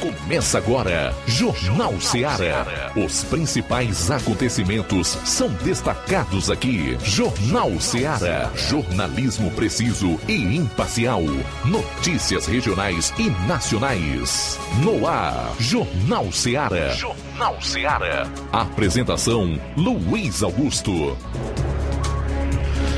Começa agora, Jornal Ceará. Os principais acontecimentos são destacados aqui. Jornal Ceará. Jornalismo preciso e imparcial. Notícias regionais e nacionais. No ar, Jornal Ceará. Jornal Ceará. Apresentação: Luiz Augusto.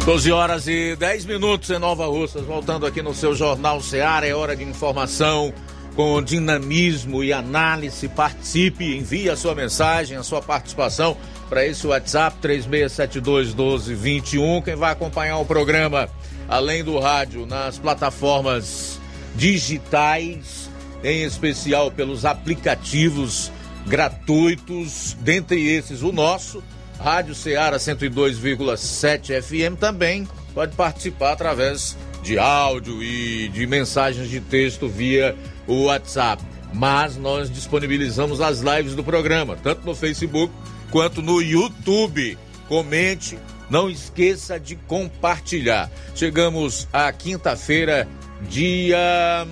12 horas e 10 minutos em Nova Russas. Voltando aqui no seu Jornal Ceará, é hora de informação com dinamismo e análise. Participe, envie a sua mensagem, a sua participação para esse WhatsApp 36721221. Quem vai acompanhar o programa, além do rádio, nas plataformas digitais, em especial pelos aplicativos gratuitos, dentre esses o nosso, Rádio Ceará 102,7 FM também pode participar através de áudio e de mensagens de texto via o WhatsApp. Mas nós disponibilizamos as lives do programa, tanto no Facebook quanto no YouTube. Comente, não esqueça de compartilhar. Chegamos à quinta-feira, dia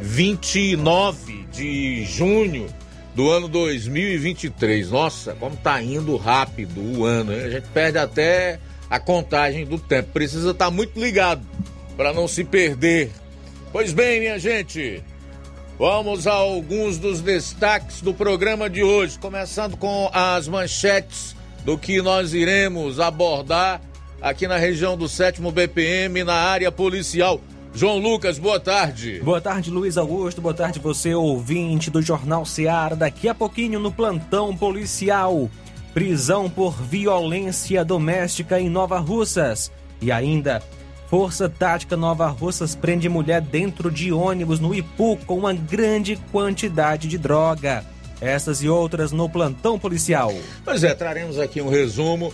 29 hum, de junho do ano 2023. Nossa, como tá indo rápido o ano, hein? a gente perde até a contagem do tempo. Precisa estar tá muito ligado para não se perder Pois bem, minha gente, vamos a alguns dos destaques do programa de hoje, começando com as manchetes do que nós iremos abordar aqui na região do sétimo BPM, na área policial. João Lucas, boa tarde. Boa tarde, Luiz Augusto. Boa tarde, você, ouvinte do Jornal Seara. Daqui a pouquinho no plantão policial. Prisão por violência doméstica em Nova Russas. E ainda Força Tática Nova Russas prende mulher dentro de ônibus no Ipu com uma grande quantidade de droga. Essas e outras no plantão policial. Pois é, traremos aqui um resumo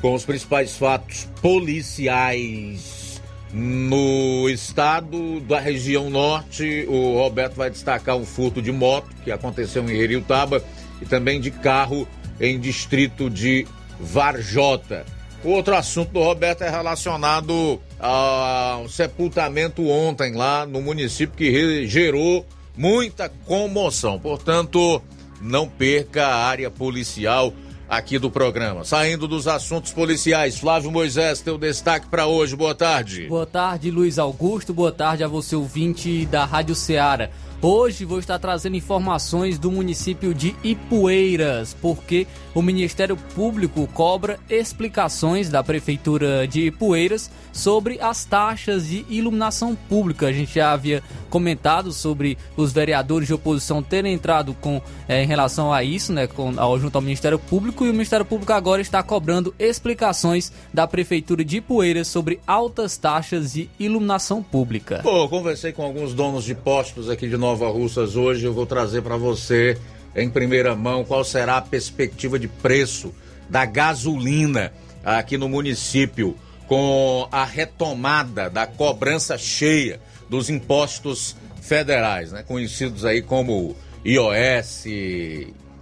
com os principais fatos policiais no estado da região norte. O Roberto vai destacar um furto de moto que aconteceu em Heriutaba e também de carro em distrito de Varjota. Outro assunto do Roberto é relacionado ao sepultamento ontem lá no município que gerou muita comoção. Portanto, não perca a área policial aqui do programa. Saindo dos assuntos policiais, Flávio Moisés, teu destaque para hoje. Boa tarde. Boa tarde, Luiz Augusto. Boa tarde a você, ouvinte da Rádio Ceará. Hoje vou estar trazendo informações do município de Ipueiras, porque o Ministério Público cobra explicações da Prefeitura de Ipueiras sobre as taxas de iluminação pública. A gente já havia comentado sobre os vereadores de oposição terem entrado com é, em relação a isso, né, com, ao, junto ao Ministério Público, e o Ministério Público agora está cobrando explicações da Prefeitura de Ipueiras sobre altas taxas de iluminação pública. Pô, conversei com alguns donos de postos aqui de Nova Russas hoje, eu vou trazer para você em primeira mão qual será a perspectiva de preço da gasolina aqui no município com a retomada da cobrança cheia dos impostos federais, né, conhecidos aí como IOS,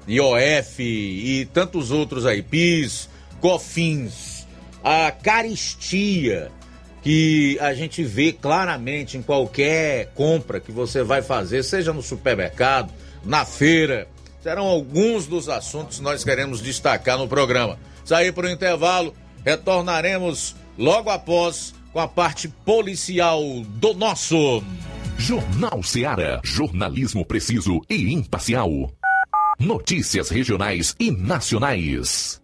IOF e tantos outros aí, PIS, COFINS, a caristia que a gente vê claramente em qualquer compra que você vai fazer, seja no supermercado, na feira, serão alguns dos assuntos que nós queremos destacar no programa. Sair para o intervalo, retornaremos logo após com a parte policial do nosso Jornal Seara, jornalismo preciso e imparcial. Notícias regionais e nacionais.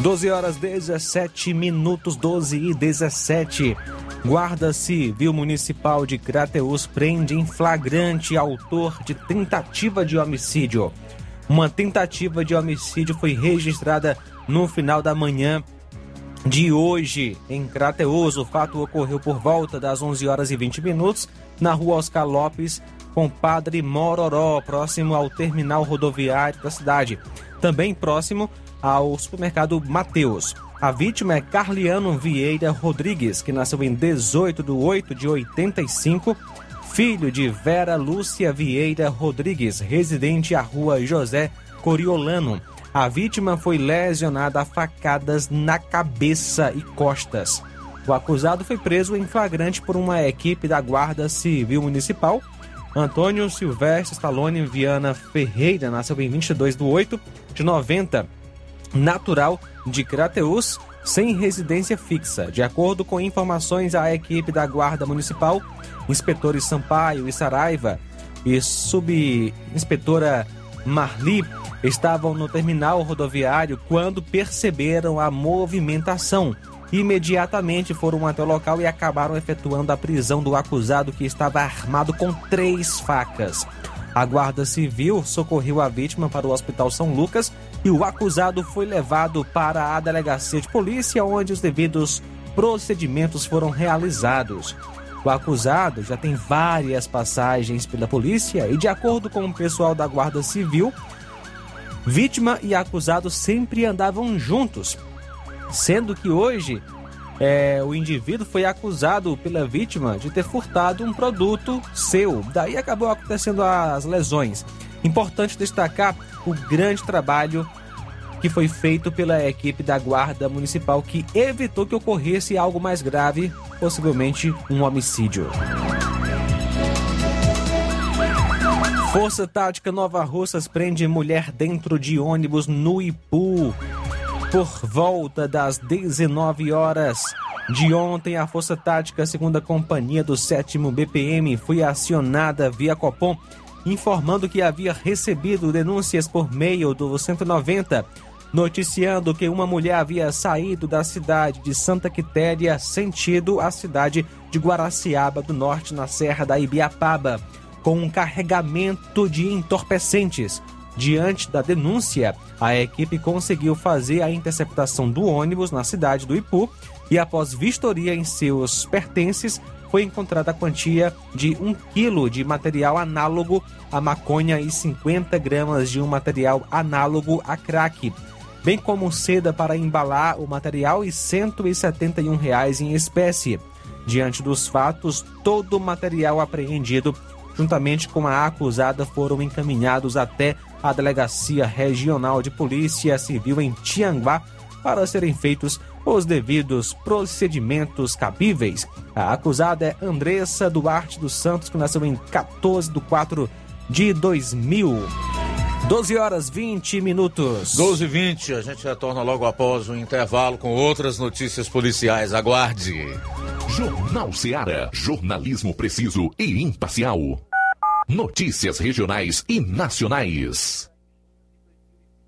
Doze horas 17 minutos, 12 e 17. Guarda Civil Municipal de Crateus prende em flagrante autor de tentativa de homicídio. Uma tentativa de homicídio foi registrada no final da manhã de hoje em Crateus. O fato ocorreu por volta das 11 horas e 20 minutos na rua Oscar Lopes, com Padre Mororó, próximo ao terminal rodoviário da cidade. Também próximo ao supermercado Mateus. A vítima é Carliano Vieira Rodrigues, que nasceu em 18 de 8 de 85, filho de Vera Lúcia Vieira Rodrigues, residente à rua José Coriolano. A vítima foi lesionada a facadas na cabeça e costas. O acusado foi preso em flagrante por uma equipe da Guarda Civil Municipal. Antônio Silvestre Stallone Viana Ferreira nasceu em 22 de 8 de 90 natural de Crateus, sem residência fixa. De acordo com informações à equipe da Guarda Municipal, inspetores Sampaio e Saraiva e subinspetora Marli estavam no terminal rodoviário quando perceberam a movimentação. Imediatamente foram até o local e acabaram efetuando a prisão do acusado que estava armado com três facas. A Guarda Civil socorreu a vítima para o Hospital São Lucas e o acusado foi levado para a delegacia de polícia, onde os devidos procedimentos foram realizados. O acusado já tem várias passagens pela polícia e, de acordo com o pessoal da Guarda Civil, vítima e acusado sempre andavam juntos, sendo que hoje é, o indivíduo foi acusado pela vítima de ter furtado um produto seu. Daí acabou acontecendo as lesões. Importante destacar o grande trabalho que foi feito pela equipe da Guarda Municipal que evitou que ocorresse algo mais grave, possivelmente um homicídio. Força Tática Nova Russas prende mulher dentro de ônibus no Ipu. Por volta das 19 horas de ontem, a Força Tática, segunda companhia do 7 BPM, foi acionada via Copom, informando que havia recebido denúncias por meio do 190, noticiando que uma mulher havia saído da cidade de Santa Quitéria, sentido a cidade de Guaraciaba do Norte, na Serra da Ibiapaba, com um carregamento de entorpecentes. Diante da denúncia, a equipe conseguiu fazer a interceptação do ônibus na cidade do Ipu e, após vistoria em seus pertences, foi encontrada a quantia de 1 quilo de material análogo à maconha e 50 gramas de um material análogo a crack, bem como seda para embalar o material e 171 reais em espécie. Diante dos fatos, todo o material apreendido juntamente com a acusada, foram encaminhados até a Delegacia Regional de Polícia Civil em Tianguá para serem feitos os devidos procedimentos cabíveis. A acusada é Andressa Duarte dos Santos, que nasceu em 14 de 4 de 2000. 12 horas 20 minutos. 12 e 20, a gente retorna logo após o intervalo com outras notícias policiais. Aguarde. Jornal Seara. Jornalismo preciso e imparcial. Notícias regionais e nacionais.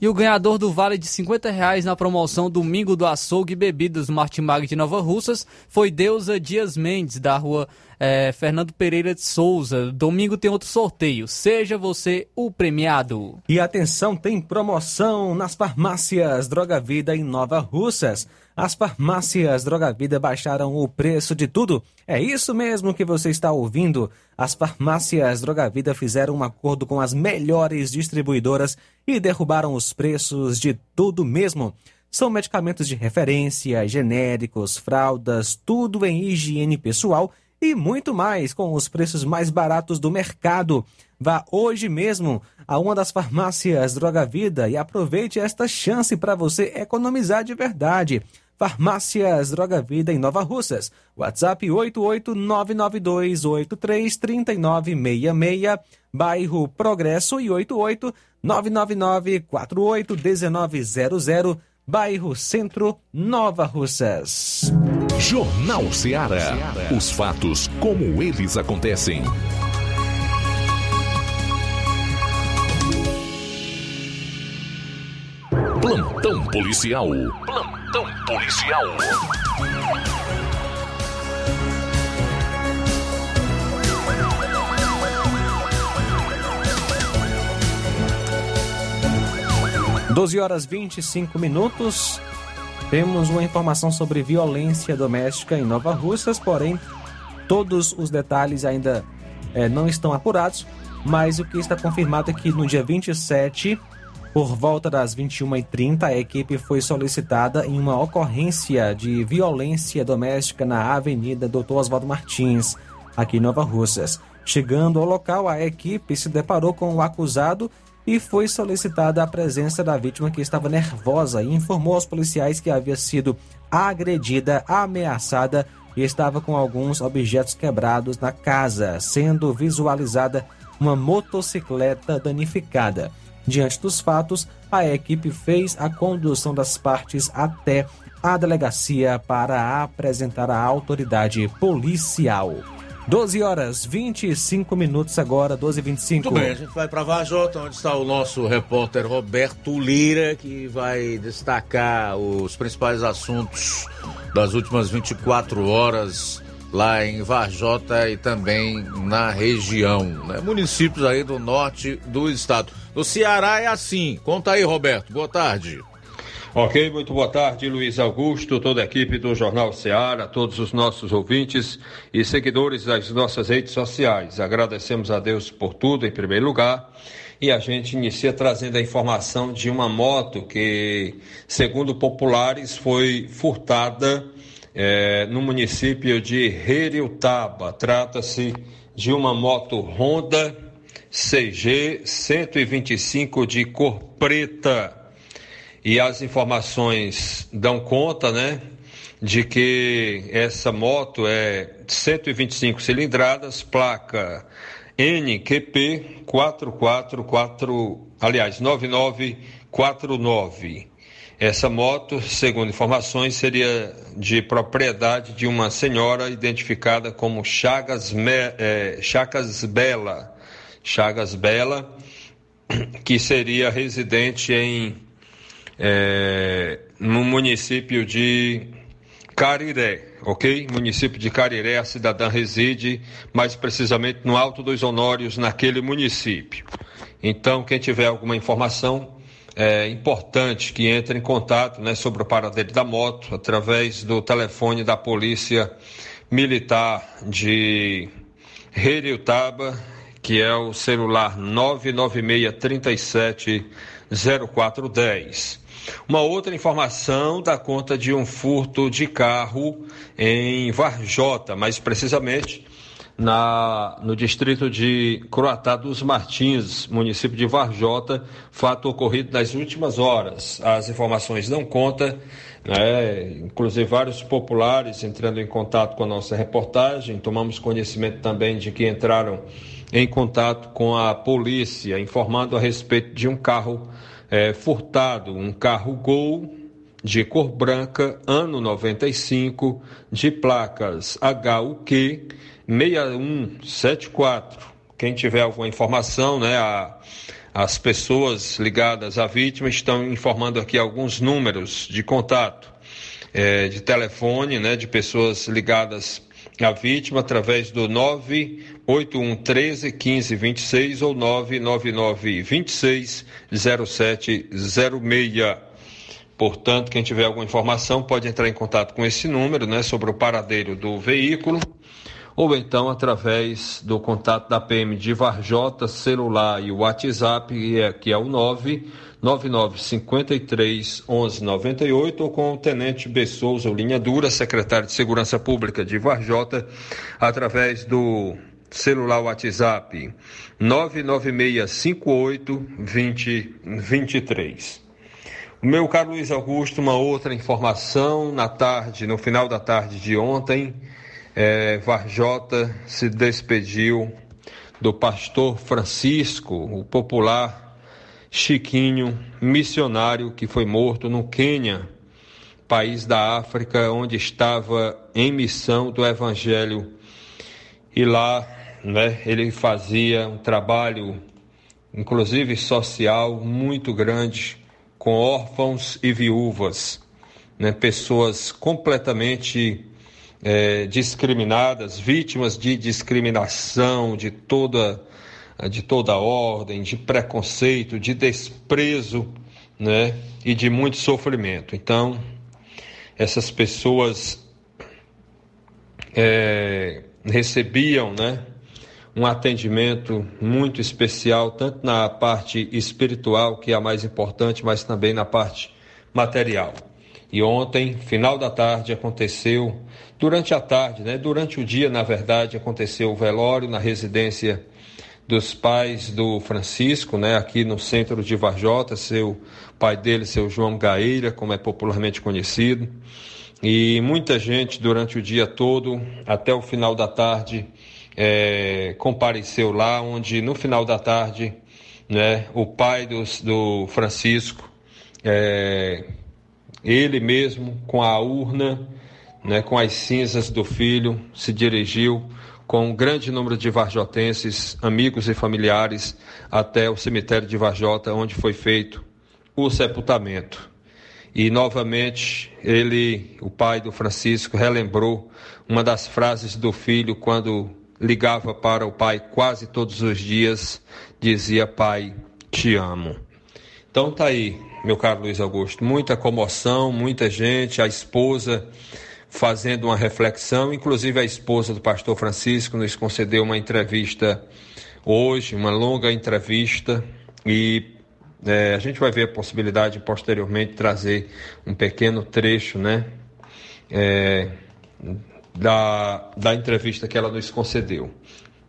E o ganhador do vale de 50 reais na promoção Domingo do Açougue e Bebidas Martimag de Nova Russas foi Deusa Dias Mendes, da rua eh, Fernando Pereira de Souza. Domingo tem outro sorteio. Seja você o premiado. E atenção, tem promoção nas farmácias Droga Vida em Nova Russas. As farmácias Droga Vida baixaram o preço de tudo. É isso mesmo que você está ouvindo. As farmácias Droga Vida fizeram um acordo com as melhores distribuidoras e derrubaram os preços de tudo mesmo. São medicamentos de referência, genéricos, fraldas, tudo em higiene pessoal e muito mais com os preços mais baratos do mercado. Vá hoje mesmo a uma das farmácias Droga Vida e aproveite esta chance para você economizar de verdade. Farmácias Droga Vida em Nova Russas. WhatsApp 88992833966, bairro Progresso e 88999481900, bairro Centro, Nova Russas. Jornal Seara. Os fatos como eles acontecem. Plantão policial. Plantão policial. Doze horas 25 minutos. Temos uma informação sobre violência doméstica em Nova Russas, porém todos os detalhes ainda eh, não estão apurados, mas o que está confirmado é que no dia 27 Por volta das 21h30, a equipe foi solicitada em uma ocorrência de violência doméstica na Avenida Doutor Oswaldo Martins, aqui em Nova Russas. Chegando ao local, a equipe se deparou com o acusado e foi solicitada a presença da vítima que estava nervosa e informou aos policiais que havia sido agredida, ameaçada e estava com alguns objetos quebrados na casa, sendo visualizada uma motocicleta danificada. Diante dos fatos, a equipe fez a condução das partes até a delegacia para apresentar a autoridade policial. 12 horas 25 minutos agora, 12 e 25 Muito bem, a gente vai para Vajota, onde está o nosso repórter Roberto Lira, que vai destacar os principais assuntos das últimas 24 horas lá em Varjota e também na região, né? municípios aí do norte do estado. No Ceará é assim. Conta aí, Roberto. Boa tarde. Ok, muito boa tarde, Luiz Augusto, toda a equipe do Jornal Ceará, todos os nossos ouvintes e seguidores das nossas redes sociais. Agradecemos a Deus por tudo, em primeiro lugar. E a gente inicia trazendo a informação de uma moto que, segundo populares, foi furtada é, no município de Heriutaba. Trata-se de uma moto Honda CG 125 de cor preta. E as informações dão conta, né, de que essa moto é 125 cilindradas, placa NQP 444, aliás, 9949. Essa moto, segundo informações, seria de propriedade de uma senhora identificada como Chagas, Me, é, Chagas Bela. Chagas Bela, que seria residente em é, no município de Cariré, ok? Município de Cariré, a cidadã reside mais precisamente no Alto dos Honórios, naquele município. Então, quem tiver alguma informação, é importante que entre em contato né, sobre o paradeiro da moto através do telefone da Polícia Militar de Heriutaba, que é o celular 996 37 0410. Uma outra informação dá conta de um furto de carro em Varjota, mais precisamente na, no distrito de Croatá dos Martins, município de Varjota, fato ocorrido nas últimas horas. As informações dão conta, né, inclusive vários populares entrando em contato com a nossa reportagem, tomamos conhecimento também de que entraram em contato com a polícia, informando a respeito de um carro é, furtado, um carro Gol de cor branca, ano 95, de placas HUQ 6174. Quem tiver alguma informação, né, a, as pessoas ligadas à vítima estão informando aqui alguns números de contato, é, de telefone, né, de pessoas ligadas à vítima através do 981 13 15 26 ou 999 26 0706. Portanto, quem tiver alguma informação pode entrar em contato com esse número, né, sobre o paradeiro do veículo ou então através do contato da PM de Varjota, celular e WhatsApp, que é, é o 99953 1198, ou com o Tenente Bessouza, linha dura, secretário de Segurança Pública de Varjota, através do celular WhatsApp 99658 2023. O meu caro Luiz Augusto, uma outra informação na tarde, no final da tarde de ontem, é, Varjota se despediu do pastor Francisco, o popular Chiquinho, missionário que foi morto no Quênia, país da África, onde estava em missão do Evangelho. E lá né, ele fazia um trabalho, inclusive social, muito grande, com órfãos e viúvas, né, pessoas completamente é, discriminadas, vítimas de discriminação de toda, de toda ordem, de preconceito, de desprezo né, e de muito sofrimento. Então, essas pessoas é, recebiam né, um atendimento muito especial, tanto na parte espiritual, que é a mais importante, mas também na parte material. E ontem, final da tarde, aconteceu, durante a tarde, né, durante o dia, na verdade, aconteceu o velório na residência dos pais do Francisco, né, aqui no centro de Varjota, seu pai dele, seu João Gaeira, como é popularmente conhecido. E muita gente durante o dia todo, até o final da tarde, é, compareceu lá, onde no final da tarde, né, o pai do, do Francisco, é, ele mesmo, com a urna, né, com as cinzas do filho, se dirigiu com um grande número de varjotenses, amigos e familiares, até o cemitério de Varjota, onde foi feito o sepultamento. E novamente ele, o pai do Francisco, relembrou uma das frases do filho quando ligava para o pai quase todos os dias, dizia: Pai, te amo. Então tá aí, meu caro Luiz Augusto, muita comoção, muita gente, a esposa fazendo uma reflexão. Inclusive, a esposa do pastor Francisco nos concedeu uma entrevista hoje, uma longa entrevista, e é, a gente vai ver a possibilidade posteriormente trazer um pequeno trecho, né? É, da, da entrevista que ela nos concedeu.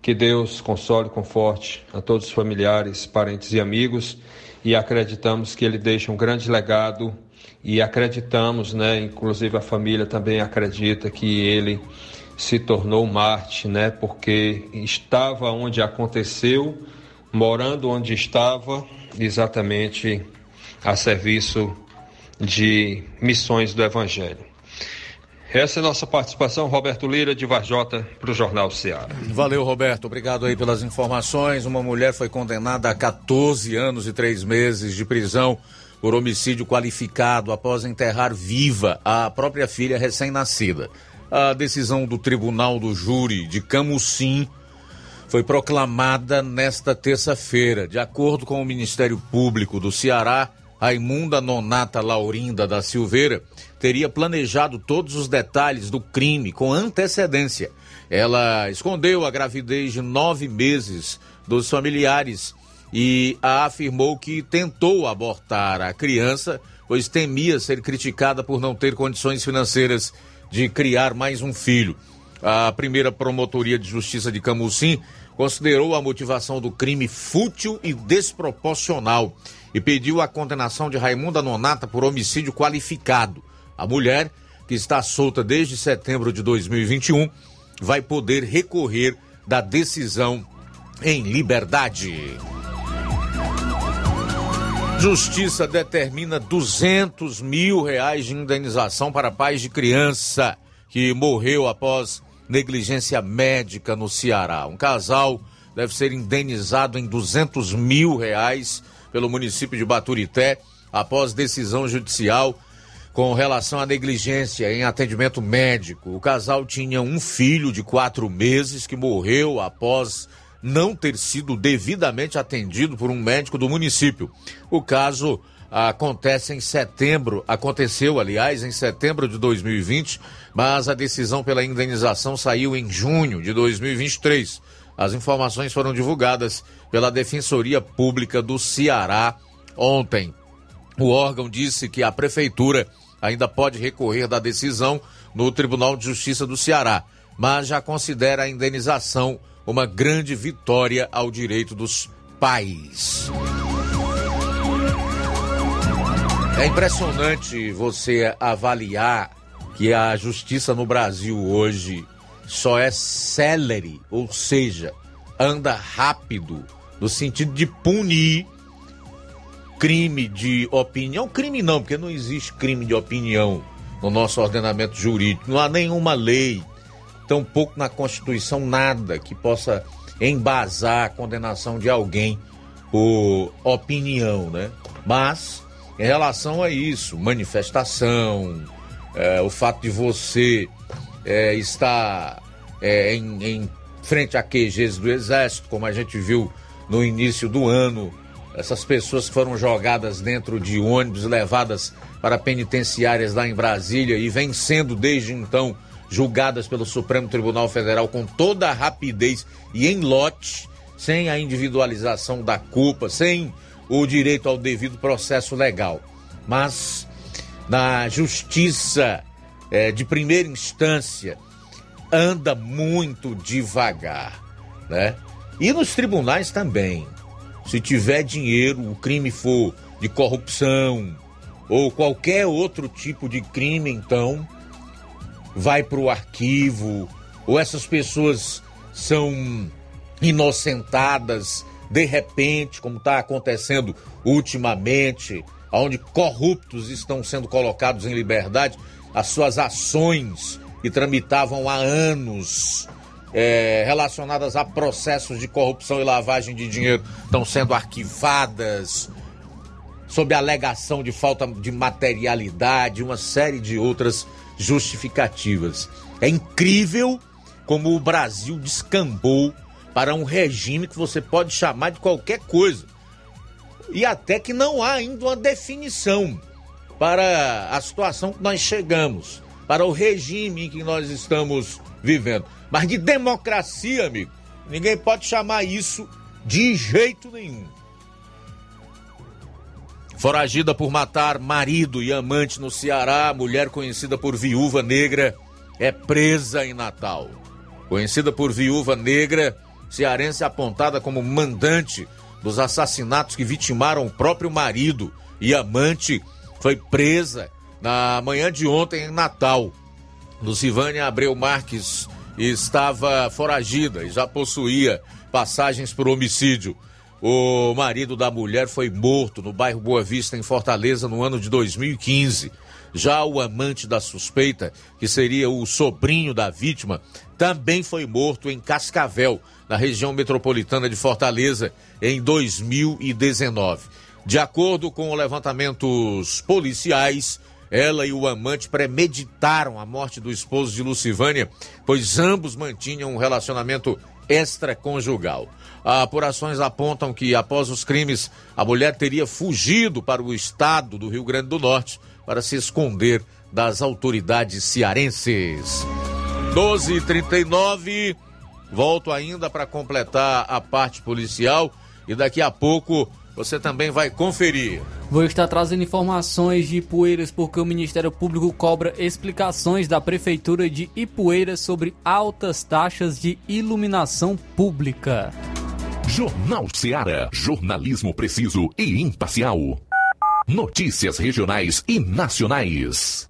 Que Deus console e conforte a todos os familiares, parentes e amigos e acreditamos que ele deixa um grande legado e acreditamos, né, inclusive a família também acredita que ele se tornou Marte, né, porque estava onde aconteceu, morando onde estava, exatamente a serviço de missões do Evangelho. Essa é a nossa participação, Roberto Lira, de Varjota, para o Jornal Ceará. Valeu, Roberto. Obrigado aí pelas informações. Uma mulher foi condenada a 14 anos e 3 meses de prisão por homicídio qualificado após enterrar viva a própria filha recém-nascida. A decisão do Tribunal do Júri de Camusim foi proclamada nesta terça-feira. De acordo com o Ministério Público do Ceará, Raimunda Nonata Laurinda da Silveira teria planejado todos os detalhes do crime com antecedência. Ela escondeu a gravidez de nove meses dos familiares e afirmou que tentou abortar a criança, pois temia ser criticada por não ter condições financeiras de criar mais um filho. A primeira promotoria de justiça de Camusim considerou a motivação do crime fútil e desproporcional e pediu a condenação de Raimunda Nonata por homicídio qualificado. A mulher, que está solta desde setembro de 2021, vai poder recorrer da decisão em liberdade. Justiça determina 200 mil reais de indenização para pais de criança que morreu após negligência médica no Ceará. Um casal deve ser indenizado em 200 mil reais pelo município de Baturité após decisão judicial com relação à negligência em atendimento médico. O casal tinha um filho de quatro meses que morreu após não ter sido devidamente atendido por um médico do município. O caso acontece em setembro, aconteceu, aliás, em setembro de 2020, mas a decisão pela indenização saiu em junho de 2023. As informações foram divulgadas pela Defensoria Pública do Ceará ontem. O órgão disse que a prefeitura ainda pode recorrer da decisão no Tribunal de Justiça do Ceará, mas já considera a indenização uma grande vitória ao direito dos pais. É impressionante você avaliar que a justiça no Brasil hoje só é célere, ou seja, anda rápido no sentido de punir crime de opinião. Crime não, porque não existe crime de opinião no nosso ordenamento jurídico. Não há nenhuma lei tampouco na Constituição nada que possa embasar a condenação de alguém por opinião, né? Mas, em relação a isso, manifestação, é, o fato de você é, estar é, em, em frente a QGs do Exército, como a gente viu no início do ano, essas pessoas foram jogadas dentro de ônibus, levadas para penitenciárias lá em Brasília e vem sendo desde então julgadas pelo Supremo Tribunal Federal com toda a rapidez e em lote, sem a individualização da culpa, sem o direito ao devido processo legal. Mas na justiça é, de primeira instância anda muito devagar, né? E nos tribunais também. Se tiver dinheiro, o crime for de corrupção ou qualquer outro tipo de crime, então vai para o arquivo, ou essas pessoas são inocentadas de repente, como está acontecendo ultimamente, onde corruptos estão sendo colocados em liberdade, as suas ações que tramitavam há anos é, relacionadas a processos de corrupção e lavagem de dinheiro estão sendo arquivadas sob alegação de falta de materialidade, uma série de outras justificativas. É incrível como o Brasil descambou para um regime que você pode chamar de qualquer coisa. E até que não há ainda uma definição para a situação que nós chegamos, para o regime em que nós estamos vivendo. Mas de democracia, amigo, ninguém pode chamar isso de jeito nenhum. Foragida por matar marido e amante no Ceará, mulher conhecida por viúva negra é presa em Natal. Conhecida por viúva negra, cearense apontada como mandante dos assassinatos que vitimaram o próprio marido e amante, foi presa na manhã de ontem em Natal. Lucivânia Abreu Marques estava foragida e já possuía passagens por homicídio. O marido da mulher foi morto no bairro Boa Vista, em Fortaleza, no ano de 2015. Já o amante da suspeita, que seria o sobrinho da vítima, também foi morto em Cascavel, na região metropolitana de Fortaleza, em 2019. De acordo com levantamentos policiais, ela e o amante premeditaram a morte do esposo de Lucivânia, pois ambos mantinham um relacionamento extraconjugal. Apurações apontam que, após os crimes, a mulher teria fugido para o estado do Rio Grande do Norte para se esconder das autoridades cearenses. 12h39, volto ainda para completar a parte policial e daqui a pouco você também vai conferir. Vou estar trazendo informações de Ipueiras porque o Ministério Público cobra explicações da Prefeitura de Ipueiras sobre altas taxas de iluminação pública. Jornal Seara. Jornalismo preciso e imparcial. Notícias regionais e nacionais.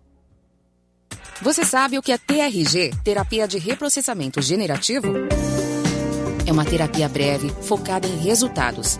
Você sabe o que é TRG terapia de reprocessamento generativo? É uma terapia breve focada em resultados.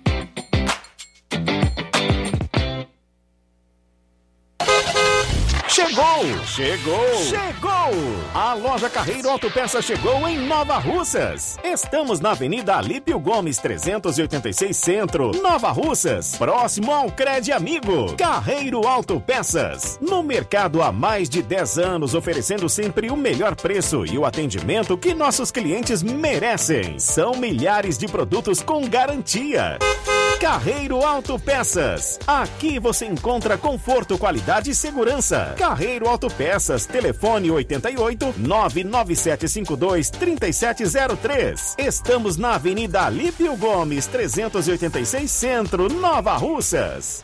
Chegou Chegou! A loja Carreiro Autopeças chegou em Nova Russas. Estamos na Avenida Alípio Gomes 386 Centro, Nova Russas, próximo ao Cred Amigo. Carreiro Autopeças. No mercado há mais de 10 anos, oferecendo sempre o melhor preço e o atendimento que nossos clientes merecem. São milhares de produtos com garantia. Carreiro Autopeças. Aqui você encontra conforto, qualidade e segurança. Carreiro Autopeças. Telefone 88 99752 3703. Estamos na Avenida Alípio Gomes, 386 Centro, Nova Russas.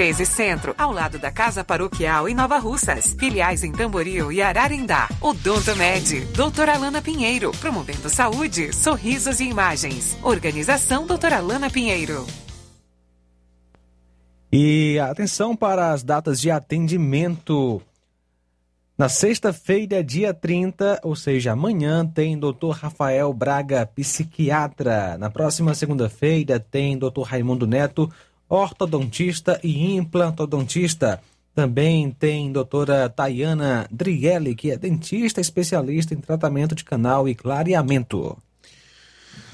1213 Centro, ao lado da Casa Paroquial em Nova Russas. Filiais em Tamboril e Ararindá. Odonto Med, doutora Alana Pinheiro, promovendo saúde, sorrisos e imagens. Organização doutora Alana Pinheiro. E atenção para as datas de atendimento. Na sexta-feira, dia 30, ou seja, amanhã, tem Dr. Rafael Braga, psiquiatra. Na próxima segunda-feira, tem Dr. Raimundo Neto, ortodontista e implantodontista. Também tem doutora Tayana Drielli, que é dentista especialista em tratamento de canal e clareamento.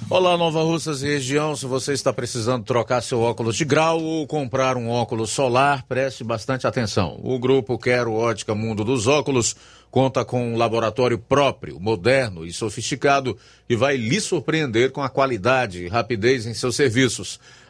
Olá, Nova Russas e região. Se você está precisando trocar seu óculos de grau ou comprar um óculos solar, preste bastante atenção. O grupo Quero Ótica Mundo dos Óculos conta com um laboratório próprio, moderno e sofisticado e vai lhe surpreender com a qualidade e rapidez em seus serviços.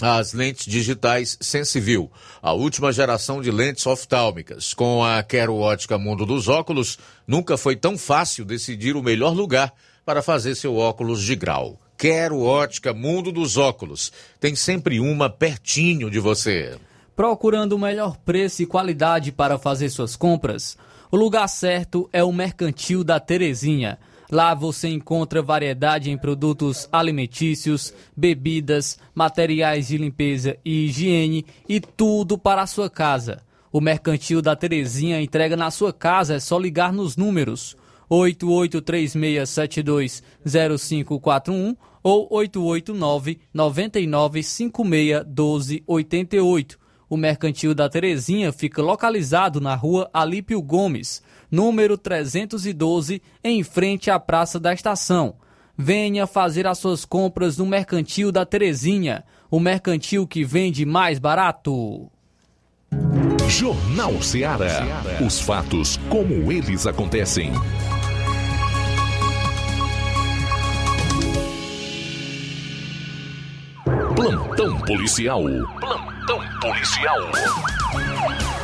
as lentes digitais Sensivil, a última geração de lentes oftálmicas. Com a Quero Ótica Mundo dos Óculos, nunca foi tão fácil decidir o melhor lugar para fazer seu óculos de grau. Quero Ótica Mundo dos Óculos. Tem sempre uma pertinho de você. Procurando o melhor preço e qualidade para fazer suas compras? O lugar certo é o Mercantil da Terezinha. Lá você encontra variedade em produtos alimentícios, bebidas, materiais de limpeza e higiene e tudo para a sua casa. O Mercantil da Terezinha entrega na sua casa, é só ligar nos números 8836720541 ou 889 9956 1288. O Mercantil da Terezinha fica localizado na rua Alípio Gomes, número 312, em frente à Praça da Estação. Venha fazer as suas compras no Mercantil da Terezinha, o mercantil que vende mais barato. Jornal Ceará. Os fatos como eles acontecem. Plantão policial. Plantão policial.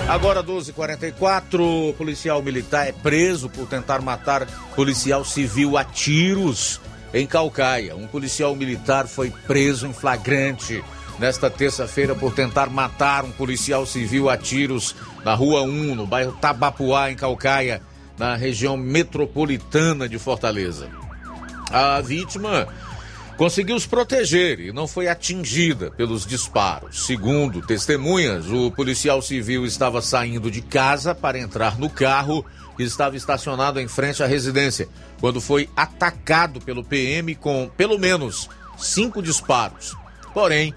Agora 12:44, policial militar é preso por tentar matar policial civil a tiros em Calcaia. Um policial militar foi preso em flagrante nesta terça-feira por tentar matar um policial civil a tiros na Rua 1, no bairro Tabapuá, em Calcaia, na região metropolitana de Fortaleza. A vítima conseguiu se proteger e não foi atingida pelos disparos. Segundo testemunhas, o policial civil estava saindo de casa para entrar no carro que estava estacionado em frente à residência, quando foi atacado pelo PM com pelo menos cinco disparos. Porém,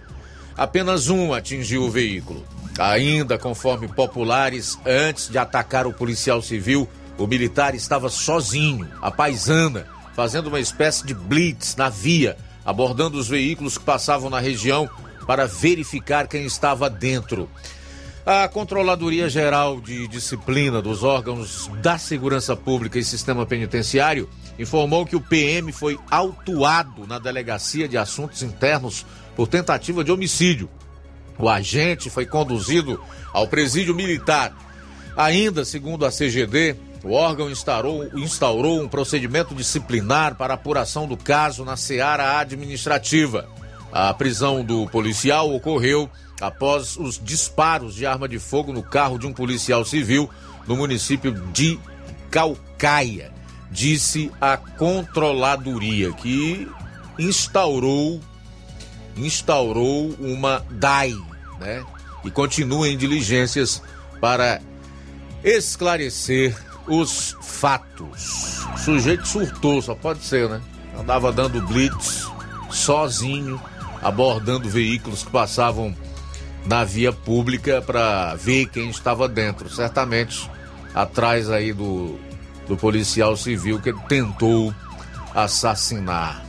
apenas um atingiu o veículo. Ainda conforme populares, antes de atacar o policial civil, o militar estava sozinho, a paisana, fazendo uma espécie de blitz na via abordando os veículos que passavam na região para verificar quem estava dentro. A Controladoria Geral de Disciplina dos órgãos da Segurança Pública e Sistema Penitenciário informou que o PM foi autuado na Delegacia de Assuntos Internos por tentativa de homicídio. O agente foi conduzido ao presídio militar. Ainda, segundo a CGD, o órgão instaurou, instaurou um procedimento disciplinar para apuração do caso na seara administrativa. A prisão do policial ocorreu após os disparos de arma de fogo no carro de um policial civil no município de Calcaia, disse a controladoria que instaurou instaurou uma DAI, né? E continua em diligências para esclarecer os fatos. O sujeito surtou, só pode ser, né? Andava dando blitz sozinho, abordando veículos que passavam na via pública para ver quem estava dentro. Certamente atrás aí do, do policial civil que tentou assassinar.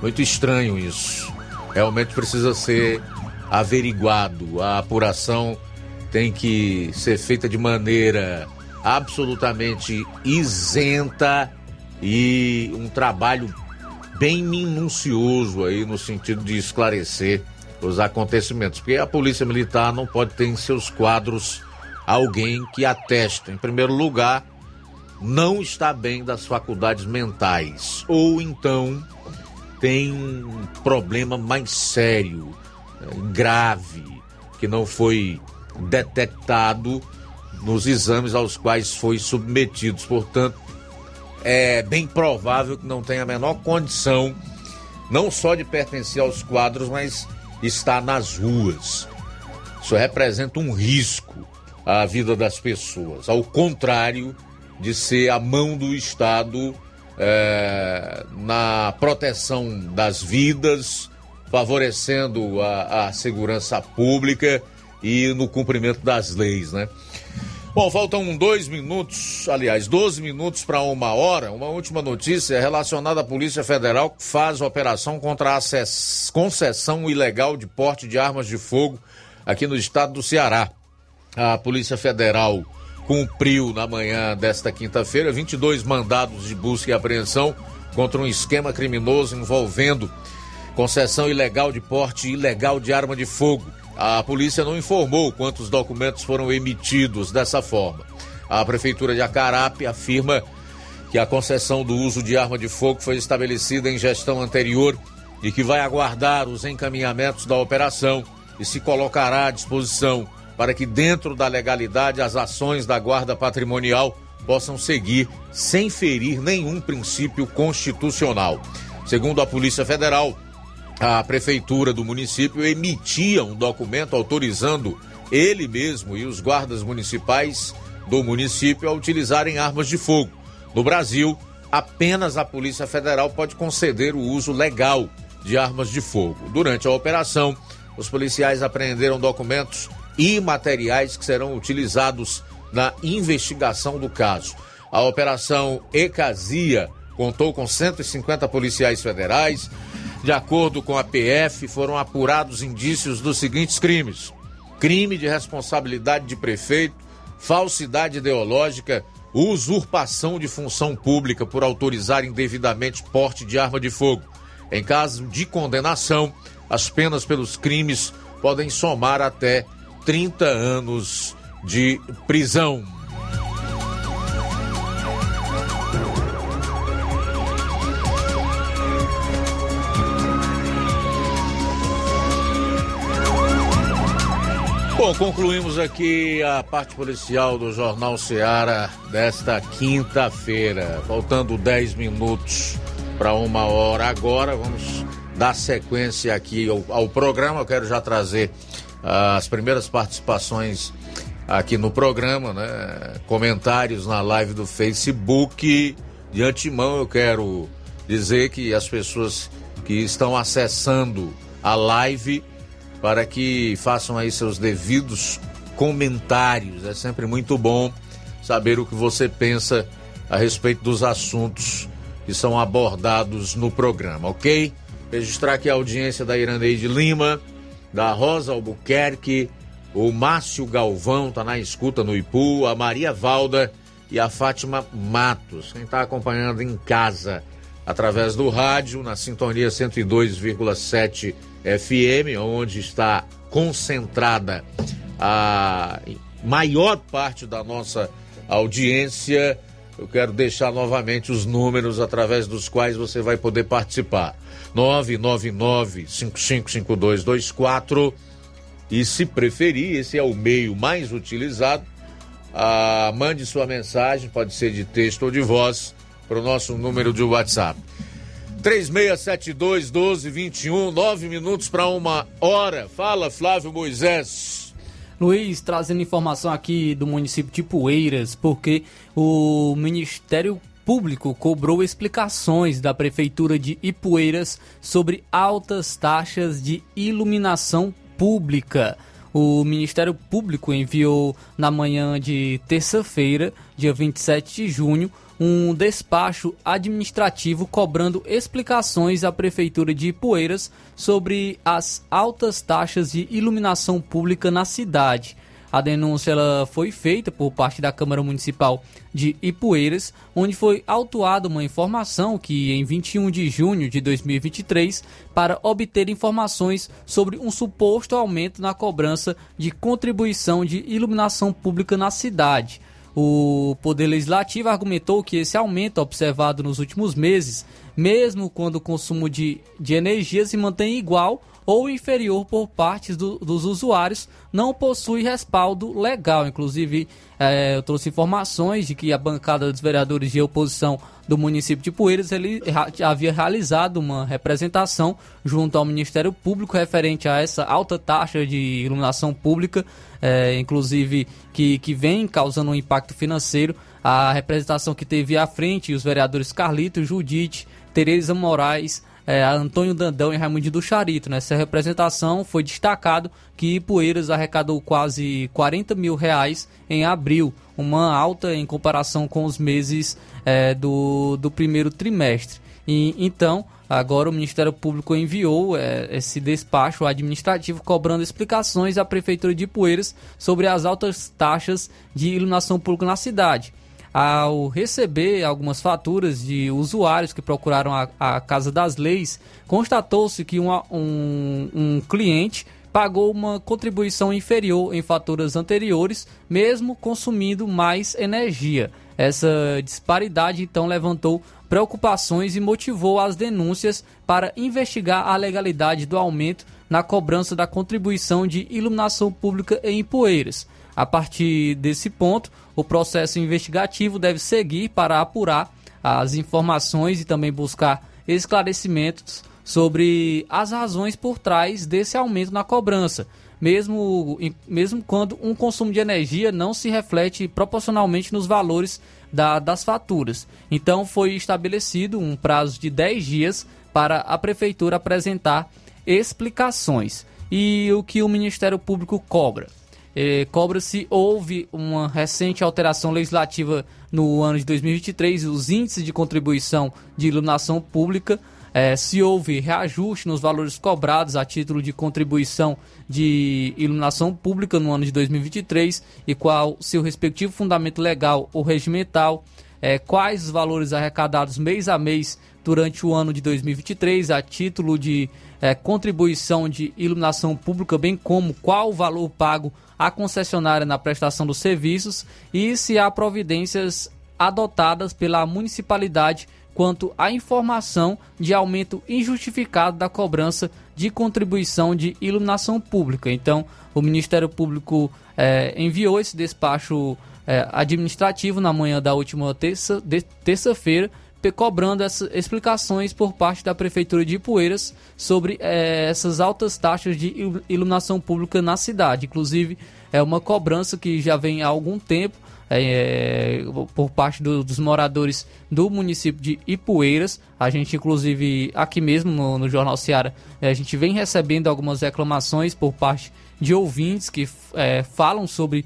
Muito estranho isso. Realmente precisa ser averiguado. A apuração tem que ser feita de maneira absolutamente isenta e um trabalho bem minucioso aí no sentido de esclarecer os acontecimentos, porque a polícia militar não pode ter em seus quadros alguém que atesta, em primeiro lugar, não está bem das faculdades mentais, ou então tem um problema mais sério, eh, grave, que não foi detectado nos exames aos quais foi submetido. Portanto, é bem provável que não tenha a menor condição, não só de pertencer aos quadros, mas está nas ruas. Isso representa um risco à vida das pessoas, ao contrário de ser a mão do Estado é, na proteção das vidas, favorecendo a, a segurança pública e no cumprimento das leis, né? Bom, faltam dois minutos, aliás, 12 minutos para uma hora. Uma última notícia relacionada à Polícia Federal que faz operação contra a concessão ilegal de porte de armas de fogo aqui no estado do Ceará. A Polícia Federal cumpriu na manhã desta quinta-feira 22 mandados de busca e apreensão contra um esquema criminoso envolvendo concessão ilegal de porte ilegal de arma de fogo a polícia não informou quantos documentos foram emitidos dessa forma. A Prefeitura de Acarape afirma que a concessão do uso de arma de fogo foi estabelecida em gestão anterior e que vai aguardar os encaminhamentos da operação e se colocará à disposição para que, dentro da legalidade, as ações da Guarda Patrimonial possam seguir sem ferir nenhum princípio constitucional. Segundo a Polícia Federal, a prefeitura do município emitia um documento autorizando ele mesmo e os guardas municipais do município a utilizarem armas de fogo. No Brasil, apenas a Polícia Federal pode conceder o uso legal de armas de fogo. Durante a operação, os policiais apreenderam documentos e materiais que serão utilizados na investigação do caso. A operação Ecasia contou com 150 policiais federais, de acordo com a PF, foram apurados indícios dos seguintes crimes: crime de responsabilidade de prefeito, falsidade ideológica, usurpação de função pública por autorizar indevidamente porte de arma de fogo. Em caso de condenação, as penas pelos crimes podem somar até 30 anos de prisão. Bom, concluímos aqui a parte policial do Jornal Seara desta quinta-feira. Faltando 10 minutos para uma hora agora, vamos dar sequência aqui ao, ao, programa. Eu quero já trazer as primeiras participações aqui no programa, né? Comentários na live do Facebook. De antemão, eu quero dizer que as pessoas que estão acessando a live para que façam aí seus devidos comentários. É sempre muito bom saber o que você pensa a respeito dos assuntos que são abordados no programa, ok? Registrar aqui a audiência da Iraneide Lima, da Rosa Albuquerque, o Márcio Galvão tá na escuta no Ipu, a Maria Valda e a Fátima Matos. Quem está acompanhando em casa através do rádio, na sintonia 102,7 FM, onde está concentrada a maior parte da nossa audiência. Eu quero deixar novamente os números através dos quais você vai poder participar. 999-555224. E se preferir, esse é o meio mais utilizado. Ah, mande sua mensagem, pode ser de texto ou de voz, para o nosso número de WhatsApp. 3672 1221, nove minutos para uma hora. Fala, Flávio Moisés. Luiz, trazendo informação aqui do município de Poeiras, porque o Ministério Público cobrou explicações da Prefeitura de Ipueiras sobre altas taxas de iluminação pública. O Ministério Público enviou na manhã de terça-feira, dia 27 de junho, um despacho administrativo cobrando explicações à Prefeitura de Ipueiras sobre as altas taxas de iluminação pública na cidade. A denúncia foi feita por parte da Câmara Municipal de Ipueiras, onde foi autuada uma informação que, em 21 de junho de 2023, para obter informações sobre um suposto aumento na cobrança de contribuição de iluminação pública na cidade. O Poder Legislativo argumentou que esse aumento observado nos últimos meses, mesmo quando o consumo de, de energia se mantém igual ou inferior por parte do, dos usuários não possui respaldo legal. Inclusive, é, eu trouxe informações de que a bancada dos vereadores de oposição do município de Poeiras ele havia realizado uma representação junto ao Ministério Público referente a essa alta taxa de iluminação pública, é, inclusive que, que vem causando um impacto financeiro. A representação que teve à frente os vereadores Carlito, Judite, Tereza Moraes, é, Antônio Dandão e Raimundo do Charito. Nessa representação foi destacado que Poeiras arrecadou quase 40 mil reais em abril, uma alta em comparação com os meses é, do, do primeiro trimestre. E, então, agora o Ministério Público enviou é, esse despacho administrativo cobrando explicações à Prefeitura de Poeiras sobre as altas taxas de iluminação pública na cidade ao receber algumas faturas de usuários que procuraram a, a Casa das Leis, constatou-se que uma, um, um cliente pagou uma contribuição inferior em faturas anteriores, mesmo consumindo mais energia. Essa disparidade então levantou preocupações e motivou as denúncias para investigar a legalidade do aumento na cobrança da contribuição de iluminação pública em Poeiras. A partir desse ponto, o processo investigativo deve seguir para apurar as informações e também buscar esclarecimentos sobre as razões por trás desse aumento na cobrança, mesmo, mesmo quando um consumo de energia não se reflete proporcionalmente nos valores da, das faturas. Então, foi estabelecido um prazo de 10 dias para a Prefeitura apresentar explicações. E o que o Ministério Público cobra? Eh, Cobra-se, houve uma recente alteração legislativa no ano de 2023, os índices de contribuição de iluminação pública. Eh, se houve reajuste nos valores cobrados a título de contribuição de iluminação pública no ano de 2023 e qual seu respectivo fundamento legal ou regimental, eh, quais os valores arrecadados mês a mês durante o ano de 2023 a título de contribuição de iluminação pública, bem como qual o valor pago à concessionária na prestação dos serviços e se há providências adotadas pela municipalidade quanto à informação de aumento injustificado da cobrança de contribuição de iluminação pública. Então, o Ministério Público é, enviou esse despacho é, administrativo na manhã da última terça-feira. terça cobrando essas explicações por parte da Prefeitura de Ipueiras sobre é, essas altas taxas de iluminação pública na cidade. Inclusive, é uma cobrança que já vem há algum tempo é, por parte do, dos moradores do município de Ipueiras. A gente, inclusive, aqui mesmo no, no Jornal Seara, é, a gente vem recebendo algumas reclamações por parte de ouvintes que é, falam sobre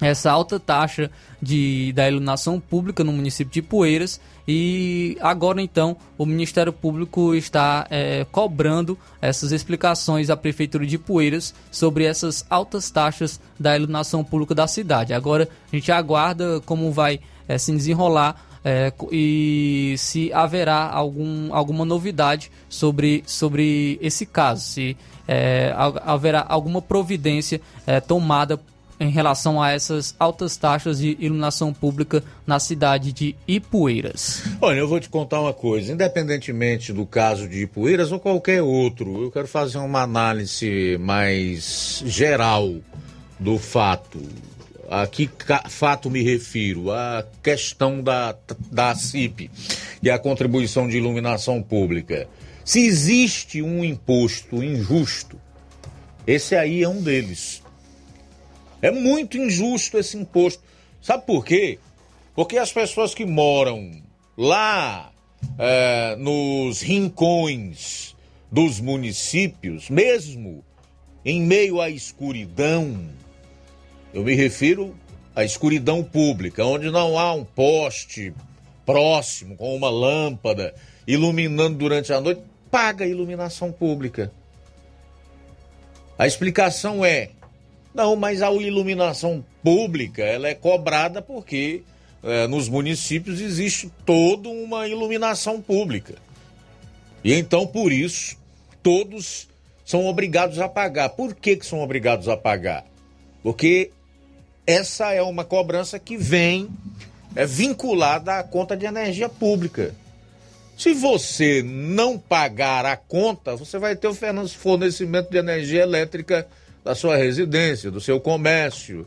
essa alta taxa de, da iluminação pública no município de Poeiras e agora então o Ministério Público está é, cobrando essas explicações à Prefeitura de Poeiras sobre essas altas taxas da iluminação pública da cidade. Agora a gente aguarda como vai eh, se desenrolar é, e se haverá algum, alguma novidade sobre, sobre esse caso, se é, haverá alguma providência é, tomada em relação a essas altas taxas de iluminação pública na cidade de Ipueiras. Olha, eu vou te contar uma coisa, independentemente do caso de Ipueiras ou qualquer outro, eu quero fazer uma análise mais geral do fato. A que fato me refiro? A questão da, da CIP e a contribuição de iluminação pública. Se existe um imposto injusto, esse aí é um deles. É muito injusto esse imposto. Sabe por quê? Porque as pessoas que moram lá é, nos rincões dos municípios, mesmo em meio à escuridão, eu me refiro à escuridão pública, onde não há um poste próximo com uma lâmpada iluminando durante a noite, paga a iluminação pública. A explicação é: não, mas a iluminação pública ela é cobrada porque é, nos municípios existe toda uma iluminação pública. E então, por isso, todos são obrigados a pagar. Por que, que são obrigados a pagar? Porque essa é uma cobrança que vem é, vinculada à conta de energia pública. Se você não pagar a conta, você vai ter o fornecimento de energia elétrica da sua residência, do seu comércio,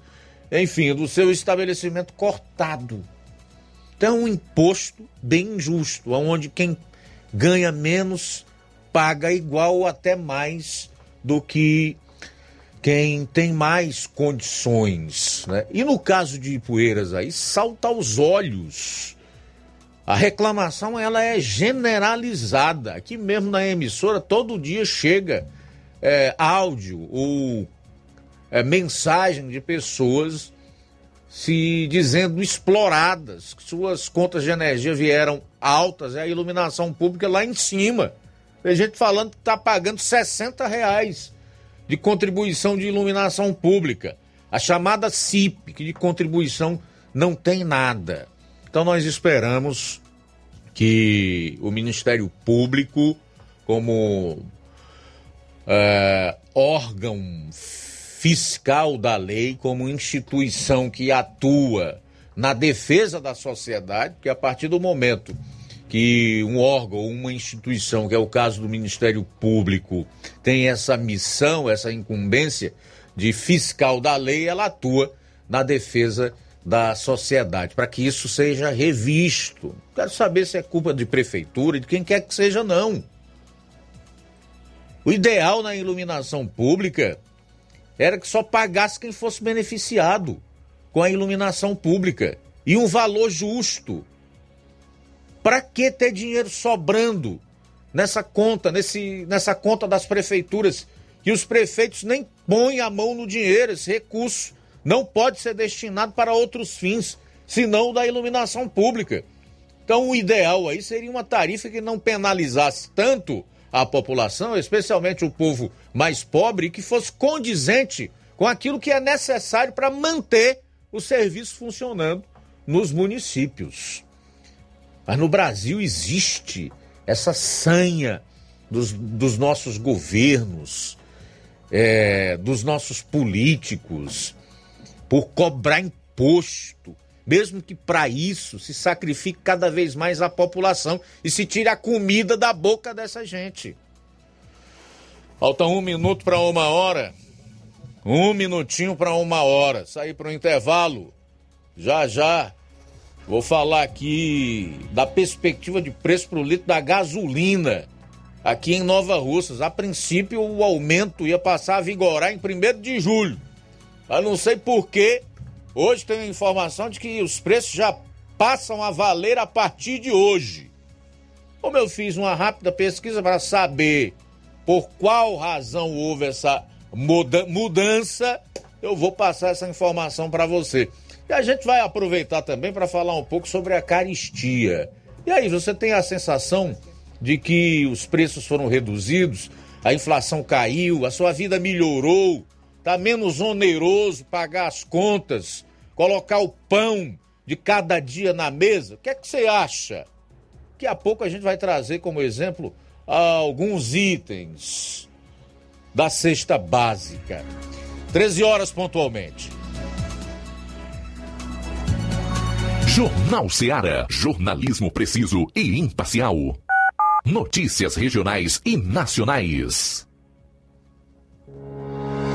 enfim, do seu estabelecimento cortado. Então, é um imposto bem injusto, onde quem ganha menos paga igual ou até mais do que quem tem mais condições. Né? E no caso de Ipueiras aí, salta aos olhos. A reclamação ela é generalizada. Aqui mesmo na emissora, todo dia chega é, áudio ou é, mensagem de pessoas se dizendo exploradas, que suas contas de energia vieram altas, é a iluminação pública lá em cima. Tem gente falando que está pagando 60 reais de contribuição de iluminação pública. A chamada CIP, que de contribuição não tem nada. Então nós esperamos que o Ministério Público, como é, órgão fiscal da lei, como instituição que atua na defesa da sociedade, que a partir do momento que um órgão uma instituição, que é o caso do Ministério Público, tem essa missão, essa incumbência de fiscal da lei, ela atua na defesa da sociedade, para que isso seja revisto. Quero saber se é culpa de prefeitura, de quem quer que seja, não. O ideal na iluminação pública era que só pagasse quem fosse beneficiado com a iluminação pública e um valor justo. Para que ter dinheiro sobrando nessa conta, nesse, nessa conta das prefeituras? Que os prefeitos nem põem a mão no dinheiro, esse recurso não pode ser destinado para outros fins, senão da iluminação pública. Então, o ideal aí seria uma tarifa que não penalizasse tanto a população, especialmente o povo mais pobre, que fosse condizente com aquilo que é necessário para manter o serviço funcionando nos municípios. Mas no Brasil existe essa sanha dos, dos nossos governos, é, dos nossos políticos, por cobrar imposto, mesmo que para isso se sacrifique cada vez mais a população e se tire a comida da boca dessa gente. Falta um minuto para uma hora. Um minutinho para uma hora. Sair para o intervalo. Já já Vou falar aqui da perspectiva de preço para o litro da gasolina aqui em Nova Russas. A princípio, o aumento ia passar a vigorar em 1 de julho. Eu não sei porquê. Hoje tem informação de que os preços já passam a valer a partir de hoje. Como eu fiz uma rápida pesquisa para saber por qual razão houve essa mudança, eu vou passar essa informação para você. E a gente vai aproveitar também para falar um pouco sobre a caristia. E aí, você tem a sensação de que os preços foram reduzidos, a inflação caiu, a sua vida melhorou, tá menos oneroso pagar as contas, colocar o pão de cada dia na mesa? O que é que você acha? Daqui a pouco a gente vai trazer como exemplo alguns itens da cesta básica. 13 horas pontualmente. Jornal Seara. Jornalismo preciso e imparcial. Notícias regionais e nacionais.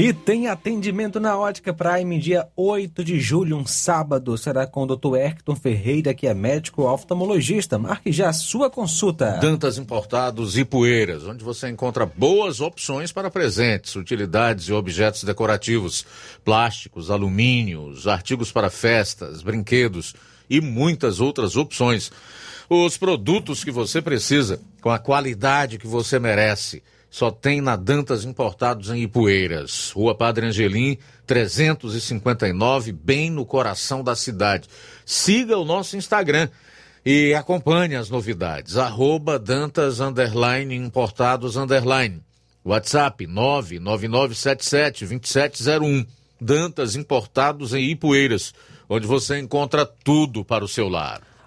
E tem atendimento na Ótica Prime dia 8 de julho, um sábado. Será com o Dr. Erkton Ferreira, que é médico oftalmologista. Marque já a sua consulta. Dantas Importados e Poeiras, onde você encontra boas opções para presentes, utilidades e objetos decorativos, plásticos, alumínios, artigos para festas, brinquedos e muitas outras opções. Os produtos que você precisa, com a qualidade que você merece só tem na Dantas Importados em Ipueiras. Rua Padre Angelim, 359, bem no coração da cidade. Siga o nosso Instagram e acompanhe as novidades. Arroba Dantas Underline Importados Underline. WhatsApp 999772701. Dantas Importados em Ipueiras, onde você encontra tudo para o seu lar.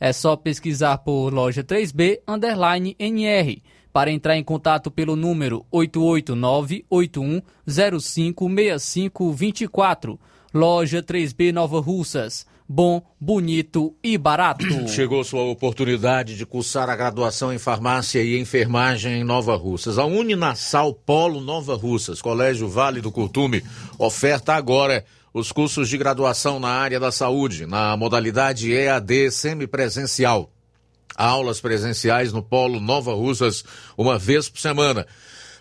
é só pesquisar por loja 3B underline NR. Para entrar em contato pelo número 889-8105-6524. Loja 3B Nova Russas. Bom, bonito e barato. Chegou sua oportunidade de cursar a graduação em farmácia e enfermagem em Nova Russas. A Uninasal Polo Nova Russas, Colégio Vale do Curtume, oferta agora os cursos de graduação na área da saúde, na modalidade EAD semipresencial. Aulas presenciais no Polo Nova Russas, uma vez por semana.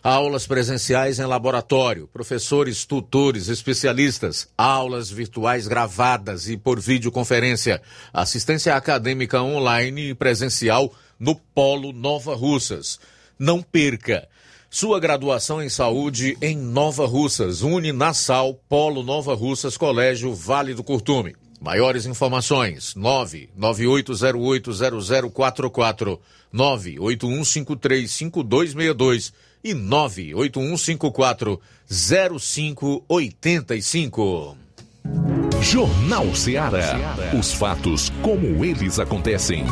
Aulas presenciais em laboratório, professores, tutores, especialistas, aulas virtuais gravadas e por videoconferência, assistência acadêmica online e presencial no Polo Nova Russas. Não perca! Sua graduação em saúde em Nova Russas, Uninasal, Polo Nova Russas, Colégio Vale do Curtume. Maiores informações: 998080044, 981535262 e 981540585. Jornal Ceará. Os fatos como eles acontecem.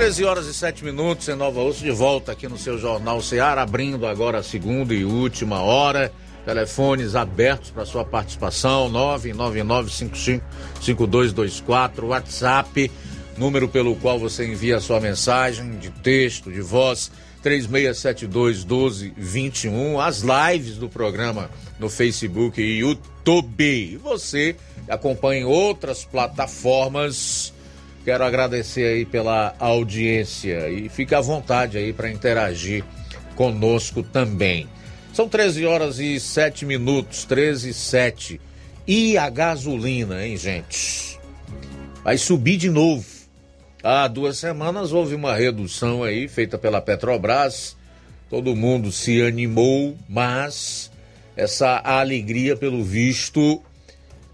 13 horas e 7 minutos em Nova Osso, de volta aqui no seu Jornal Ceará, abrindo agora a segunda e última hora. Telefones abertos para sua participação: 999555224, WhatsApp, número pelo qual você envia a sua mensagem de texto, de voz, 36721221. As lives do programa no Facebook e YouTube. E você acompanha em outras plataformas. Quero agradecer aí pela audiência e fique à vontade aí para interagir conosco também. São 13 horas e 7 minutos, 13 e 7. E a gasolina, hein, gente? Vai subir de novo. Há duas semanas houve uma redução aí feita pela Petrobras. Todo mundo se animou, mas essa alegria, pelo visto,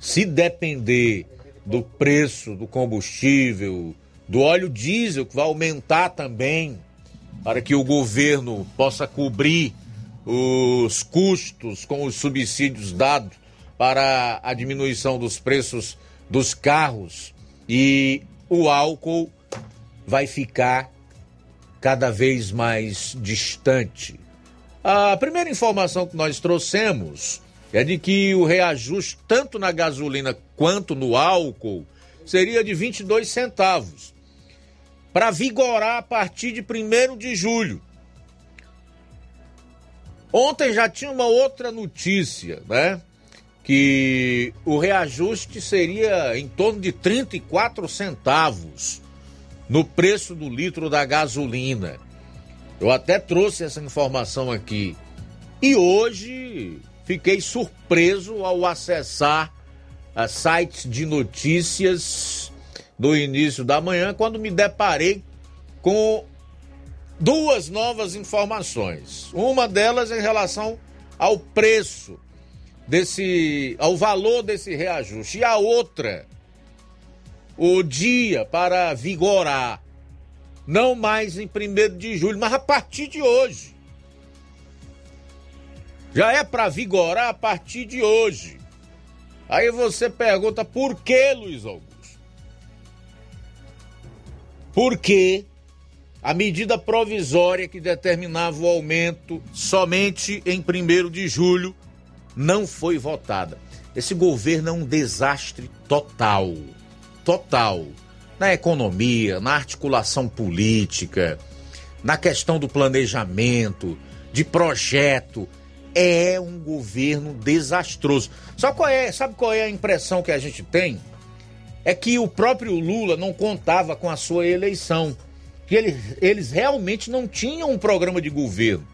se depender do preço do combustível, do óleo diesel, que vai aumentar também, para que o governo possa cobrir os custos com os subsídios dados para a diminuição dos preços dos carros e o álcool vai ficar cada vez mais distante. A primeira informação que nós trouxemos é de que o reajuste tanto na gasolina quanto no álcool seria de 22 centavos para vigorar a partir de 1 de julho. Ontem já tinha uma outra notícia, né? Que o reajuste seria em torno de 34 centavos no preço do litro da gasolina. Eu até trouxe essa informação aqui. E hoje fiquei surpreso ao acessar a sites de notícias do início da manhã quando me deparei com duas novas informações. Uma delas em relação ao preço desse, ao valor desse reajuste, e a outra, o dia para vigorar, não mais em 1 de julho, mas a partir de hoje. Já é para vigorar a partir de hoje. Aí você pergunta por que, Luiz Augusto? Por que a medida provisória que determinava o aumento somente em 1 de julho não foi votada. Esse governo é um desastre total. Total. Na economia, na articulação política, na questão do planejamento, de projeto. É um governo desastroso. Só qual é, sabe qual é a impressão que a gente tem? É que o próprio Lula não contava com a sua eleição que eles, eles realmente não tinham um programa de governo.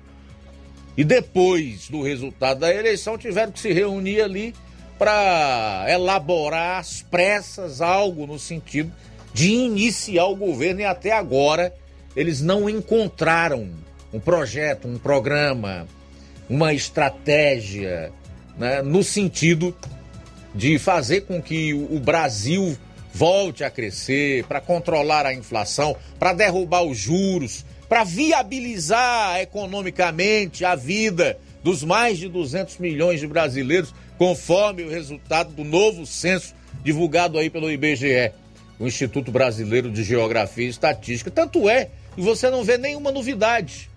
E depois do resultado da eleição, tiveram que se reunir ali para elaborar às pressas algo no sentido de iniciar o governo e até agora eles não encontraram um projeto, um programa, uma estratégia né, no sentido de fazer com que o Brasil volte a crescer, para controlar a inflação, para derrubar os juros, para viabilizar economicamente a vida dos mais de 200 milhões de brasileiros, conforme o resultado do novo censo divulgado aí pelo IBGE, o Instituto Brasileiro de Geografia e Estatística. Tanto é que você não vê nenhuma novidade.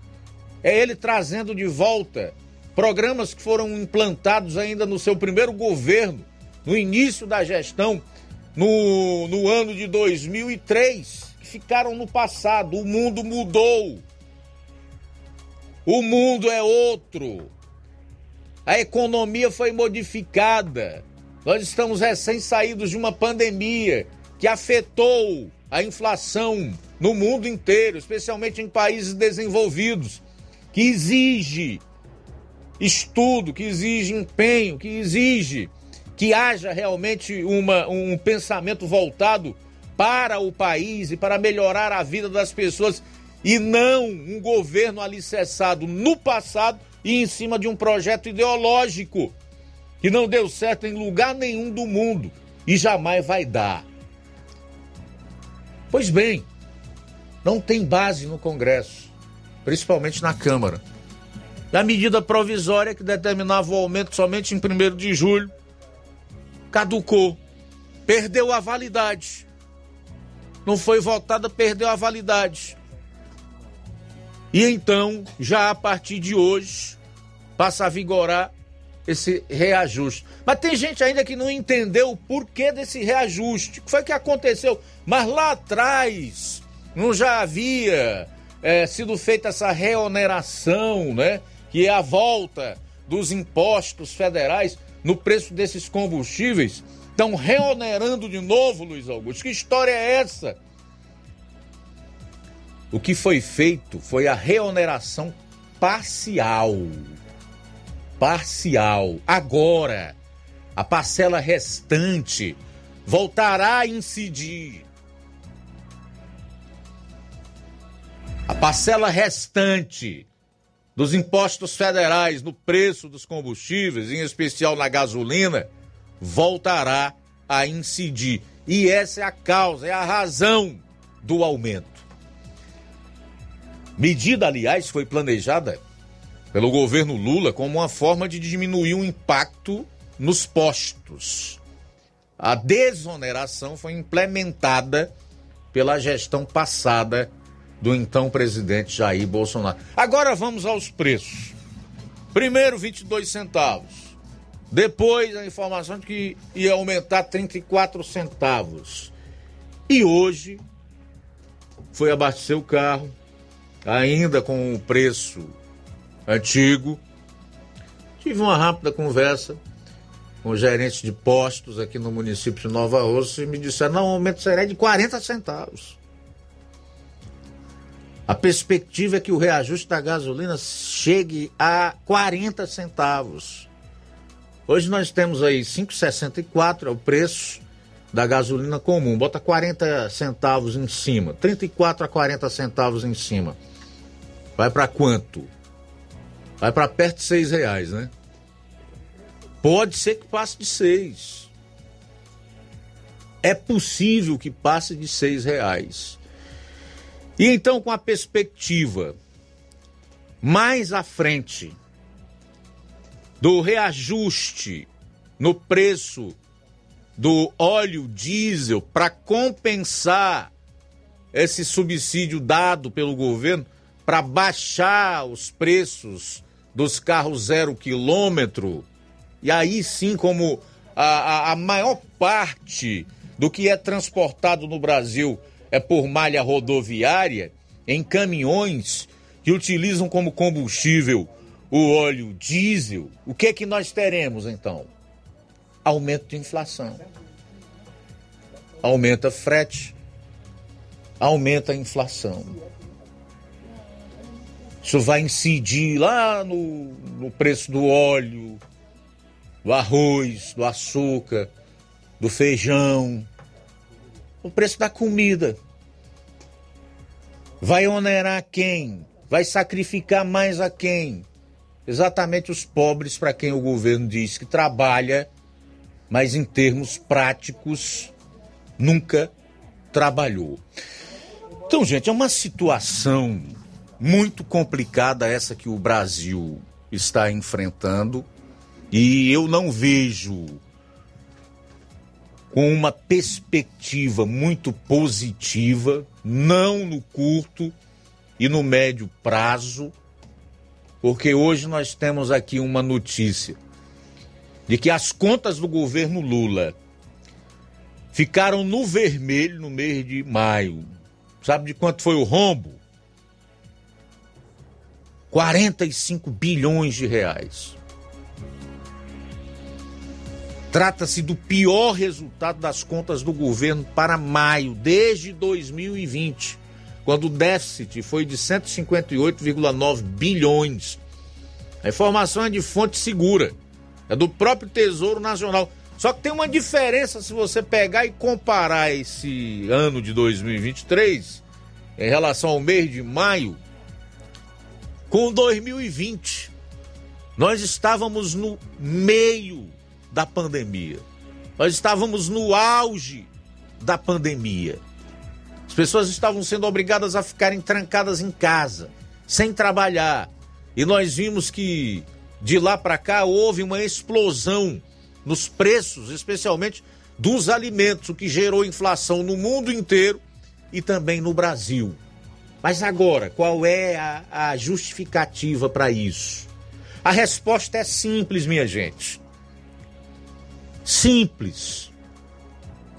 É ele trazendo de volta programas que foram implantados ainda no seu primeiro governo, no início da gestão, no, no ano de 2003, que ficaram no passado. O mundo mudou. O mundo é outro. A economia foi modificada. Nós estamos recém-saídos de uma pandemia que afetou a inflação no mundo inteiro, especialmente em países desenvolvidos, que exige estudo, que exige empenho, que exige que haja realmente uma, um pensamento voltado para o país e para melhorar a vida das pessoas e não um governo alicerçado no passado e em cima de um projeto ideológico que não deu certo em lugar nenhum do mundo e jamais vai dar. Pois bem, não tem base no Congresso, principalmente na Câmara. A medida provisória que determinava o aumento somente em 1 de julho caducou, perdeu a validade. Não foi votada, perdeu a validade. E então, já a partir de hoje, passa a vigorar esse reajuste. Mas tem gente ainda que não entendeu o porquê desse reajuste. O que foi que aconteceu? Mas lá atrás não já havia é, sido feita essa reoneração, né? Que é a volta dos impostos federais no preço desses combustíveis. Estão reonerando de novo, Luiz Augusto. Que história é essa? O que foi feito foi a reoneração parcial parcial. Agora, a parcela restante voltará a incidir. A parcela restante dos impostos federais no preço dos combustíveis, em especial na gasolina, voltará a incidir. E essa é a causa, é a razão do aumento. Medida, aliás, foi planejada pelo governo Lula como uma forma de diminuir o impacto nos postos. A desoneração foi implementada pela gestão passada do então presidente Jair Bolsonaro. Agora vamos aos preços. Primeiro 22 centavos. Depois a informação de que ia aumentar 34 centavos. E hoje foi abastecer o carro, ainda com o preço antigo. Tive uma rápida conversa com o gerente de postos aqui no município de Nova Rosa e me disseram: não, o aumento será de 40 centavos. A perspectiva é que o reajuste da gasolina chegue a 40 centavos. Hoje nós temos aí 5,64 é o preço da gasolina comum. Bota 40 centavos em cima, 34 a 40 centavos em cima. Vai para quanto? vai para perto de seis reais, né? Pode ser que passe de seis. É possível que passe de seis reais. E então, com a perspectiva mais à frente do reajuste no preço do óleo diesel para compensar esse subsídio dado pelo governo para baixar os preços dos carros zero quilômetro, e aí sim, como a, a, a maior parte do que é transportado no Brasil é por malha rodoviária, em caminhões que utilizam como combustível o óleo diesel, o que é que nós teremos então? Aumento de inflação. Aumenta frete, aumenta a inflação. Isso vai incidir lá no, no preço do óleo, do arroz, do açúcar, do feijão, o preço da comida. Vai onerar quem? Vai sacrificar mais a quem? Exatamente os pobres para quem o governo diz que trabalha, mas em termos práticos nunca trabalhou. Então, gente, é uma situação muito complicada essa que o Brasil está enfrentando e eu não vejo com uma perspectiva muito positiva, não no curto e no médio prazo, porque hoje nós temos aqui uma notícia de que as contas do governo Lula ficaram no vermelho no mês de maio. Sabe de quanto foi o rombo? 45 bilhões de reais. Trata-se do pior resultado das contas do governo para maio, desde 2020, quando o déficit foi de 158,9 bilhões. A informação é de fonte segura, é do próprio Tesouro Nacional. Só que tem uma diferença se você pegar e comparar esse ano de 2023 em relação ao mês de maio com 2020. Nós estávamos no meio da pandemia. Nós estávamos no auge da pandemia. As pessoas estavam sendo obrigadas a ficarem trancadas em casa, sem trabalhar. E nós vimos que de lá para cá houve uma explosão nos preços, especialmente dos alimentos, o que gerou inflação no mundo inteiro e também no Brasil. Mas agora, qual é a, a justificativa para isso? A resposta é simples, minha gente simples.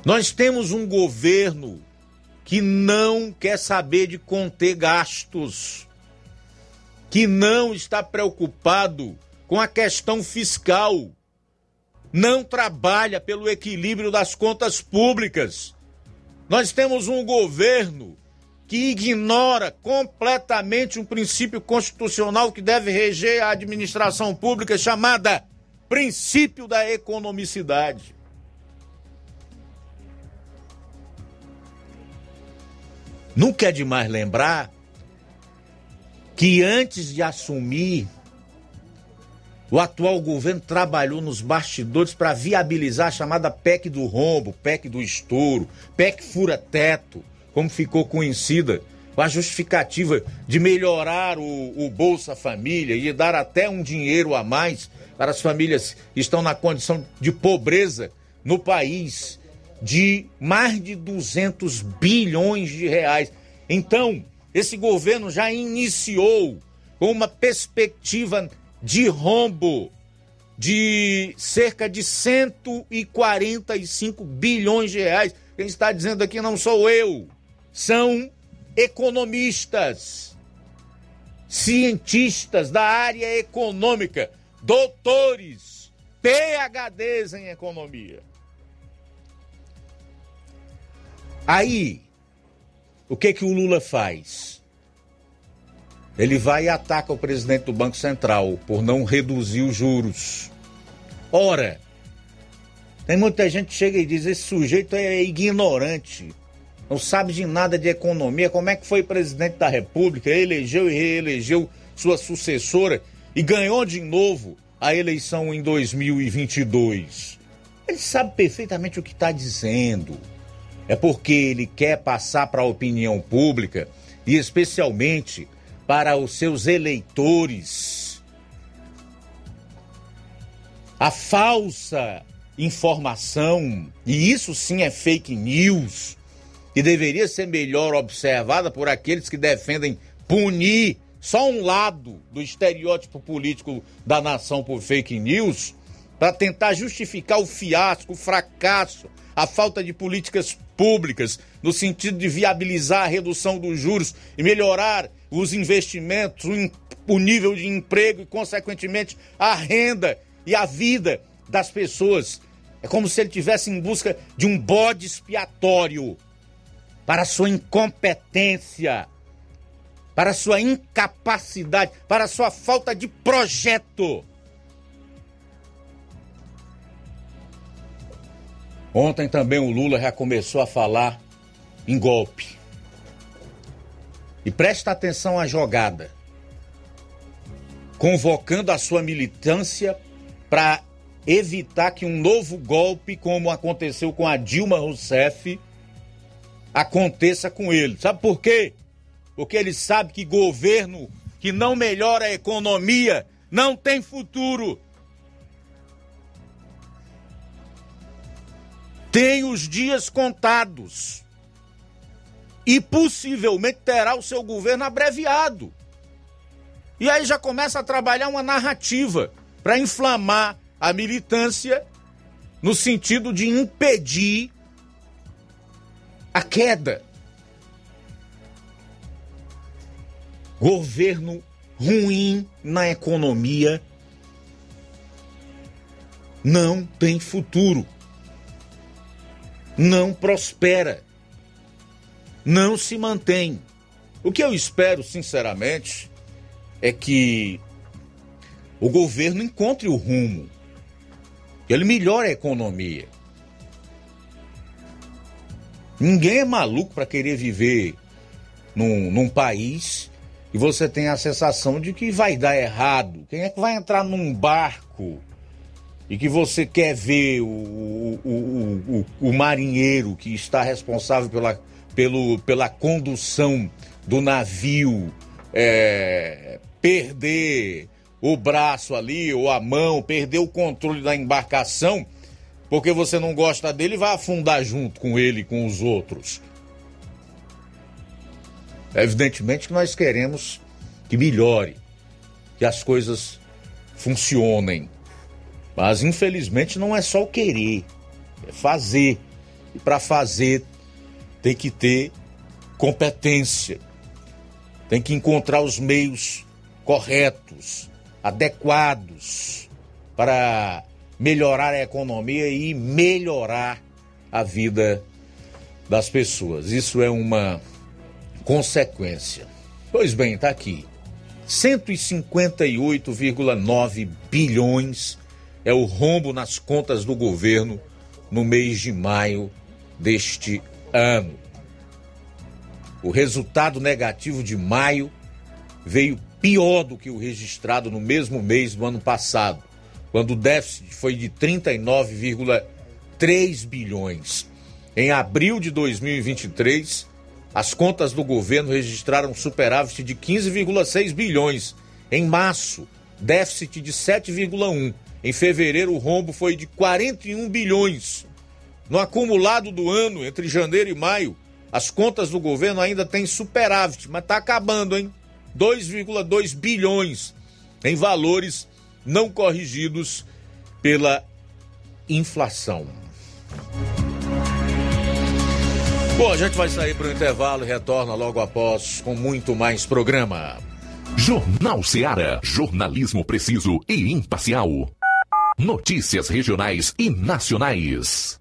Nós temos um governo que não quer saber de conter gastos, que não está preocupado com a questão fiscal, não trabalha pelo equilíbrio das contas públicas. Nós temos um governo que ignora completamente um princípio constitucional que deve reger a administração pública chamada princípio da economicidade. Nunca é demais lembrar que antes de assumir, o atual governo trabalhou nos bastidores para viabilizar a chamada PEC do rombo, PEC do estouro, PEC fura-teto, como ficou conhecida, com a justificativa de melhorar o, o Bolsa Família e dar até um dinheiro a mais para as famílias que estão na condição de pobreza no país de mais de 200 bilhões de reais. Então, esse governo já iniciou com uma perspectiva de rombo de cerca de 145 bilhões de reais. Quem está dizendo aqui não sou eu, são economistas, cientistas da área econômica doutores, PHDs em economia. Aí, o que que o Lula faz? Ele vai e ataca o presidente do Banco Central por não reduzir os juros. Ora, tem muita gente que chega e diz: esse sujeito é ignorante, não sabe de nada de economia. Como é que foi presidente da República? Elegeu e reelegeu sua sucessora e ganhou de novo a eleição em 2022. Ele sabe perfeitamente o que está dizendo. É porque ele quer passar para a opinião pública e especialmente para os seus eleitores a falsa informação, e isso sim é fake news, e deveria ser melhor observada por aqueles que defendem punir só um lado do estereótipo político da nação por fake news para tentar justificar o fiasco, o fracasso, a falta de políticas públicas no sentido de viabilizar a redução dos juros e melhorar os investimentos, o nível de emprego e, consequentemente, a renda e a vida das pessoas. É como se ele tivesse em busca de um bode expiatório para sua incompetência para sua incapacidade, para sua falta de projeto. Ontem também o Lula já começou a falar em golpe. E presta atenção à jogada. Convocando a sua militância para evitar que um novo golpe, como aconteceu com a Dilma Rousseff, aconteça com ele. Sabe por quê? Porque ele sabe que governo que não melhora a economia não tem futuro. Tem os dias contados e possivelmente terá o seu governo abreviado. E aí já começa a trabalhar uma narrativa para inflamar a militância no sentido de impedir a queda. Governo ruim na economia não tem futuro. Não prospera. Não se mantém. O que eu espero, sinceramente, é que o governo encontre o rumo, ele melhore a economia. Ninguém é maluco para querer viver num, num país e você tem a sensação de que vai dar errado. Quem é que vai entrar num barco e que você quer ver o, o, o, o, o marinheiro que está responsável pela, pelo, pela condução do navio é, perder o braço ali ou a mão, perder o controle da embarcação, porque você não gosta dele vai afundar junto com ele, com os outros. Evidentemente que nós queremos que melhore, que as coisas funcionem. Mas infelizmente não é só o querer, é fazer. E para fazer tem que ter competência, tem que encontrar os meios corretos, adequados para melhorar a economia e melhorar a vida das pessoas. Isso é uma consequência. Pois bem, está aqui. 158,9 bilhões é o rombo nas contas do governo no mês de maio deste ano. O resultado negativo de maio veio pior do que o registrado no mesmo mês do ano passado, quando o déficit foi de 39,3 bilhões. Em abril de 2023, as contas do governo registraram superávit de 15,6 bilhões. Em março, déficit de 7,1. Em fevereiro, o rombo foi de 41 bilhões. No acumulado do ano, entre janeiro e maio, as contas do governo ainda têm superávit, mas está acabando, hein? 2,2 bilhões em valores não corrigidos pela inflação. Bom, a gente vai sair para o intervalo e retorna logo após com muito mais programa. Jornal Seara. Jornalismo preciso e imparcial. Notícias regionais e nacionais.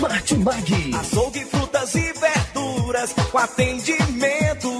Martimag. Açougue, frutas e verduras. Com atendimento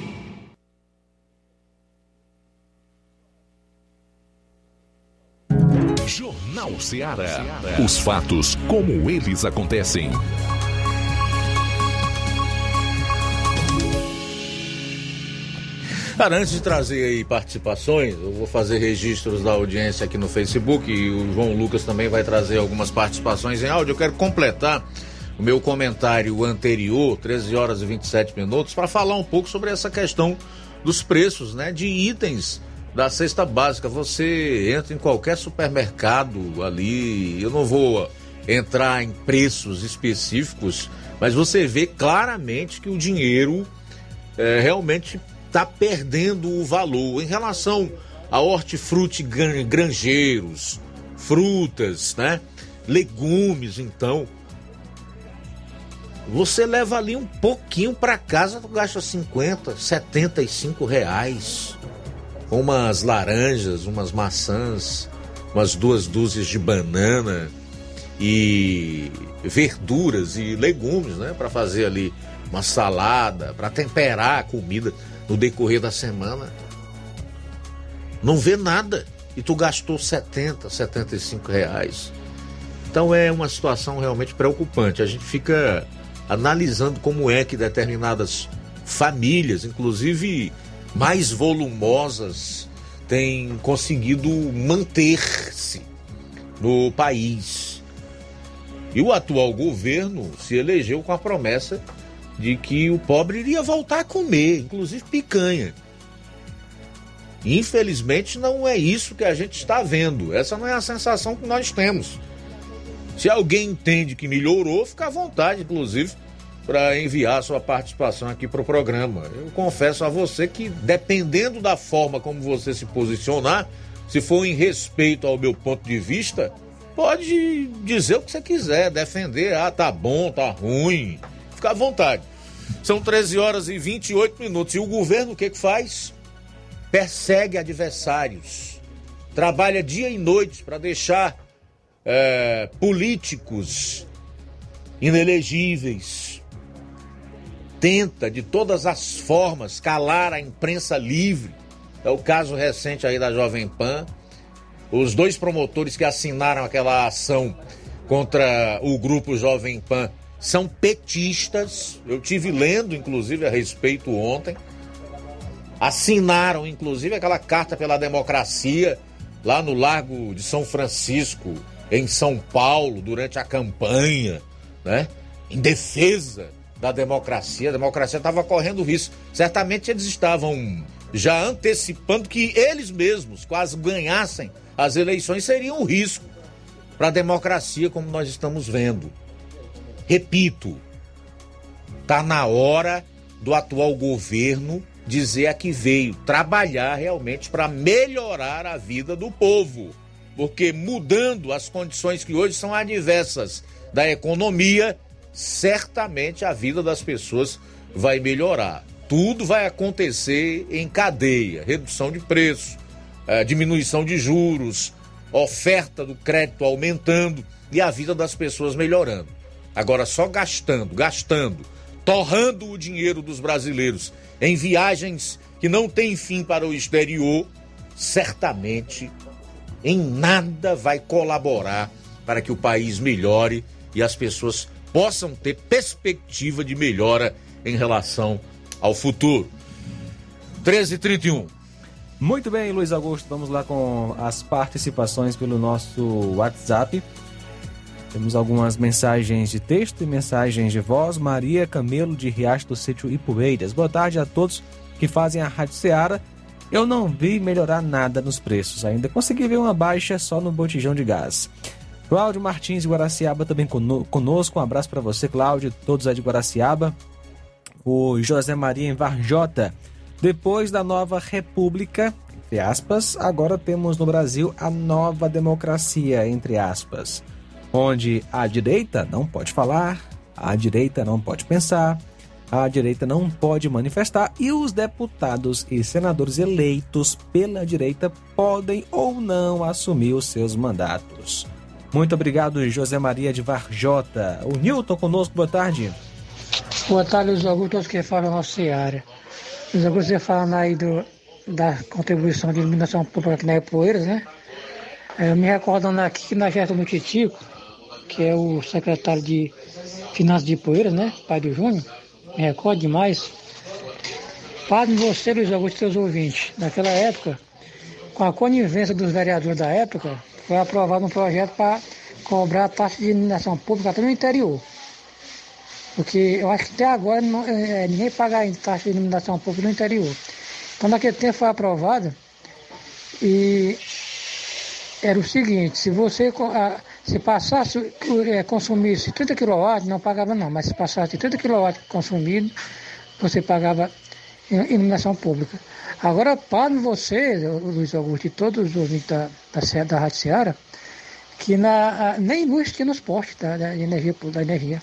Jornal Ceará. Os fatos como eles acontecem. Cara, antes de trazer aí participações, eu vou fazer registros da audiência aqui no Facebook e o João Lucas também vai trazer algumas participações em áudio. Eu quero completar o meu comentário anterior, 13 horas e 27 minutos, para falar um pouco sobre essa questão dos preços, né, de itens da cesta básica. Você entra em qualquer supermercado ali, eu não vou entrar em preços específicos, mas você vê claramente que o dinheiro é, realmente está perdendo o valor em relação a hortifruti gran- granjeiros, frutas, né? Legumes, então. Você leva ali um pouquinho para casa, tu gasta 50, 75 reais. Umas laranjas, umas maçãs, umas duas dúzias de banana e verduras e legumes, né, para fazer ali uma salada, para temperar a comida no decorrer da semana. Não vê nada e tu gastou 70, 75 reais. Então é uma situação realmente preocupante. A gente fica analisando como é que determinadas famílias, inclusive mais volumosas, têm conseguido manter-se no país. E o atual governo se elegeu com a promessa de que o pobre iria voltar a comer, inclusive picanha. Infelizmente não é isso que a gente está vendo. Essa não é a sensação que nós temos. Se alguém entende que melhorou, fica à vontade, inclusive, para enviar sua participação aqui para o programa. Eu confesso a você que, dependendo da forma como você se posicionar, se for em respeito ao meu ponto de vista, pode dizer o que você quiser, defender, ah, tá bom, tá ruim, fica à vontade. São 13 horas e 28 minutos. E o governo o que, que faz? Persegue adversários. Trabalha dia e noite para deixar é, políticos inelegíveis. Tenta de todas as formas calar a imprensa livre. É o caso recente aí da Jovem Pan. Os dois promotores que assinaram aquela ação contra o grupo Jovem Pan são petistas. Eu tive lendo, inclusive, a respeito ontem. Assinaram, inclusive, aquela carta pela democracia lá no Largo de São Francisco, em São Paulo, durante a campanha, né? Em defesa da democracia. A democracia estava correndo risco. Certamente eles estavam já antecipando que eles mesmos, quase ganhassem as eleições, seriam um risco para a democracia, como nós estamos vendo. Repito, tá na hora do atual governo dizer a que veio trabalhar realmente para melhorar a vida do povo. Porque mudando as condições que hoje são adversas da economia, certamente a vida das pessoas vai melhorar. Tudo vai acontecer em cadeia: redução de preço, eh, diminuição de juros, oferta do crédito aumentando e a vida das pessoas melhorando. Agora, só gastando, gastando, torrando o dinheiro dos brasileiros em viagens que não têm fim para o exterior, certamente em nada vai colaborar para que o país melhore e as pessoas possam ter perspectiva de melhora em relação ao futuro. 13h31. Muito bem, Luiz Augusto, vamos lá com as participações pelo nosso WhatsApp. Temos algumas mensagens de texto e mensagens de voz. Maria Camelo, de Riacho do Sítio Ipueiras. Boa tarde a todos que fazem a Rádio Ceará. Eu não vi melhorar nada nos preços ainda. Consegui ver uma baixa só no botijão de gás. Cláudio Martins de Guaraciaba também conosco. Um abraço para você, Cláudio, todos aí de Guaraciaba. O José Maria em Varjota. Depois da nova república, entre aspas, agora temos no Brasil a nova democracia, entre aspas, onde a direita não pode falar, a direita não pode pensar, a direita não pode manifestar e os deputados e senadores eleitos pela direita podem ou não assumir os seus mandatos. Muito obrigado, José Maria de Varjota. O Newton conosco, boa tarde. Boa tarde, os Augusto, que falam nossa área. Os Augusto, você falando aí do, da contribuição de iluminação pública aqui na Poeiras, né? Eu me recordando aqui que na gestão do Titico, que é o secretário de Finanças de Poeiras, né? Pai do Júnior, me recordo demais. Padre, você, Luiz Augusto, seus ouvintes, naquela época, com a conivência dos vereadores da época, foi aprovado um projeto para cobrar a taxa de iluminação pública até no interior. Porque eu acho que até agora não, é, ninguém paga ainda taxa de iluminação pública no interior. Então naquele tempo foi aprovada e era o seguinte, se você se passasse, é, consumisse 30 kW, não pagava não, mas se passasse 30 kW consumido, você pagava iluminação pública. Agora, para você, Luiz Augusto, e todos os ouvintes da, da, da Rádio Seara, que na, nem luz tinha nos postos da, da, energia, da energia.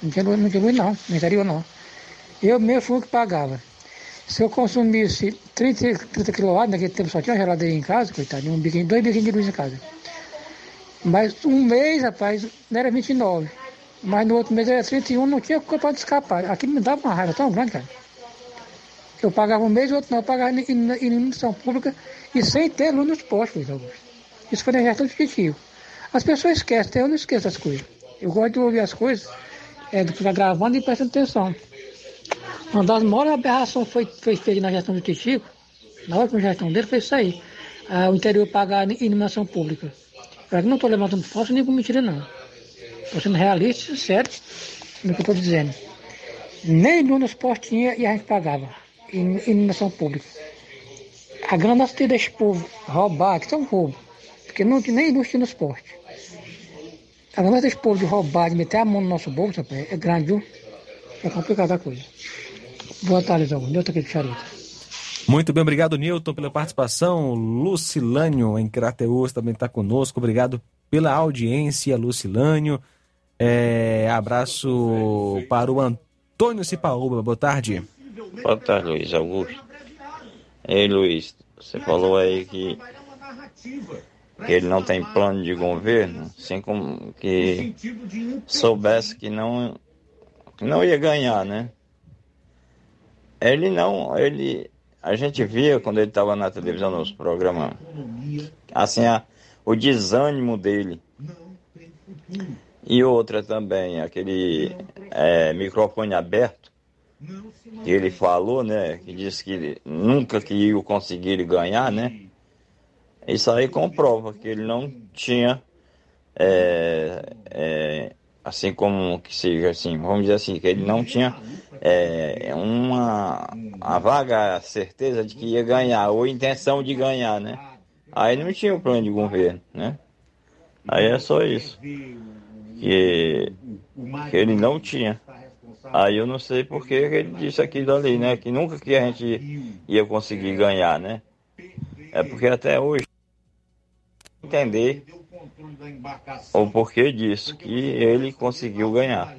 Não tinha, luz, não tinha luz não, no não. Eu mesmo fui o que pagava. Se eu consumisse 30, 30 kW, naquele tempo só tinha uma geladeira em casa, coitado, um biquinho, dois biquinhos de luz em casa. Mas um mês, rapaz, era 29. Mas no outro mês era 31, não tinha culpa de escapar. Aquilo me dava uma raiva tão grande, cara. Eu pagava um mês, o outro não, eu pagava em iluminação pública e sem ter luz nos postos, Augusto. Isso foi na gestão de As pessoas esquecem, eu não esqueço as coisas. Eu gosto de ouvir as coisas, é, de ficar gravando e prestando atenção. Uma das maiores aberrações foi, foi feita na gestão do Titico, na última gestão dele, foi isso aí. Ah, o interior pagar iluminação pública. Eu não estou levantando falso nem com mentira, não. Estou sendo realista, sério, no que eu estou dizendo. Nem luz nos postos tinha e a gente pagava iluminação pública. A ganância desse povo roubar, que são roubo, porque não tem nem tinha nos postos. A ganância desse povo de roubar, de meter a mão no nosso bolso, é grande, viu? É complicada a coisa. Boa tarde, Zé Nilton aqui de Charita. Muito bem, obrigado, Nilton, pela participação. Lucilânio, em Crateus, também está conosco. Obrigado pela audiência, Lucilânio. É, abraço para o Antônio Cipaúba. Boa tarde. Boa tarde, Luiz Augusto. Ei, Luiz, você falou aí que, que ele não tem plano de governo, assim como que soubesse que não, que não ia ganhar, né? Ele não, ele, a gente via quando ele estava na televisão nos programas, assim, a, o desânimo dele. E outra também, aquele é, microfone aberto, ele falou, né? Que disse que nunca que ia conseguir ganhar, né? Isso aí comprova que ele não tinha, é, é, assim como que seja assim, vamos dizer assim, que ele não tinha é, uma a vaga certeza de que ia ganhar, ou intenção de ganhar, né? Aí não tinha o plano de governo, né? Aí é só isso. Que, que ele não tinha. Aí eu não sei por que ele disse aquilo ali, né? Que nunca que a gente ia conseguir ganhar, né? É porque até hoje entender o porquê disso, que ele conseguiu ganhar.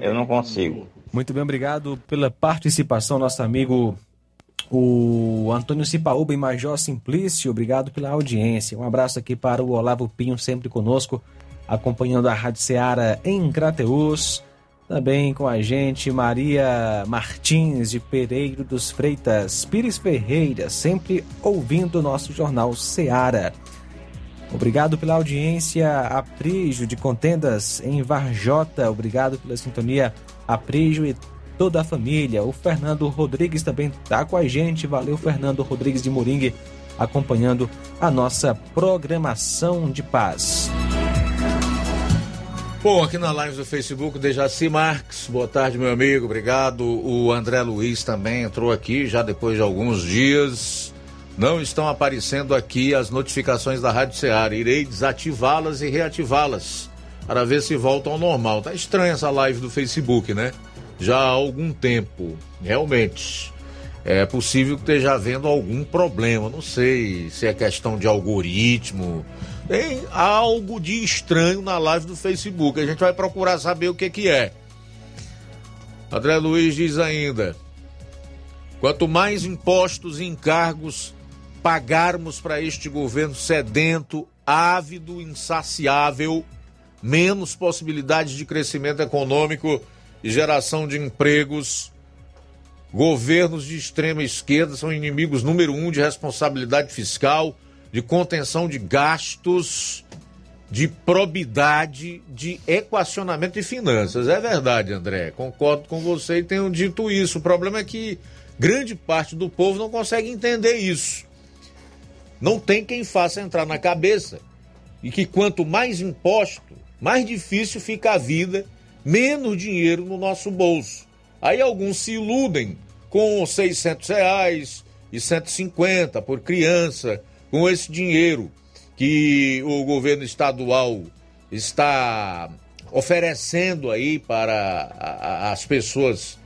Eu não consigo. Muito bem, obrigado pela participação, nosso amigo o Antônio Cipaúba e Major Simplício, obrigado pela audiência. Um abraço aqui para o Olavo Pinho, sempre conosco, acompanhando a Rádio Ceará em Crateus. Também com a gente Maria Martins de Pereiro dos Freitas, Pires Ferreira, sempre ouvindo o nosso jornal Seara. Obrigado pela audiência, Aprígio de Contendas em Varjota. Obrigado pela sintonia, Aprígio e toda a família. O Fernando Rodrigues também está com a gente. Valeu, Fernando Rodrigues de Moringue, acompanhando a nossa programação de paz. Bom, aqui na live do Facebook, Dejaci Marques, boa tarde, meu amigo, obrigado. O André Luiz também entrou aqui já depois de alguns dias. Não estão aparecendo aqui as notificações da Rádio Ceará. Irei desativá-las e reativá-las para ver se voltam ao normal. Tá estranha essa live do Facebook, né? Já há algum tempo, realmente. É possível que esteja havendo algum problema. Não sei se é questão de algoritmo tem algo de estranho na live do Facebook. A gente vai procurar saber o que, que é. André Luiz diz ainda: quanto mais impostos e encargos pagarmos para este governo sedento, ávido, insaciável, menos possibilidades de crescimento econômico e geração de empregos. Governos de extrema esquerda são inimigos número um de responsabilidade fiscal de contenção de gastos, de probidade, de equacionamento de finanças. É verdade, André, concordo com você e tenho dito isso. O problema é que grande parte do povo não consegue entender isso. Não tem quem faça entrar na cabeça e que quanto mais imposto, mais difícil fica a vida, menos dinheiro no nosso bolso. Aí alguns se iludem com 600 reais e 150 por criança, com esse dinheiro que o governo estadual está oferecendo aí para as pessoas,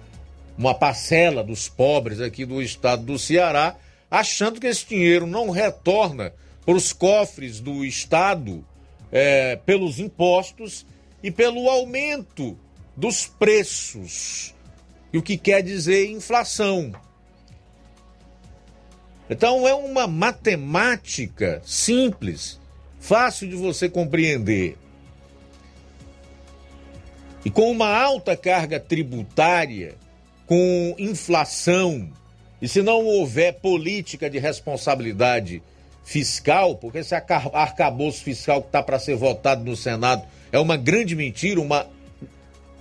uma parcela dos pobres aqui do estado do Ceará, achando que esse dinheiro não retorna para os cofres do estado é, pelos impostos e pelo aumento dos preços, e o que quer dizer inflação. Então é uma matemática simples, fácil de você compreender. E com uma alta carga tributária, com inflação, e se não houver política de responsabilidade fiscal, porque esse arcabouço fiscal que está para ser votado no Senado é uma grande mentira, uma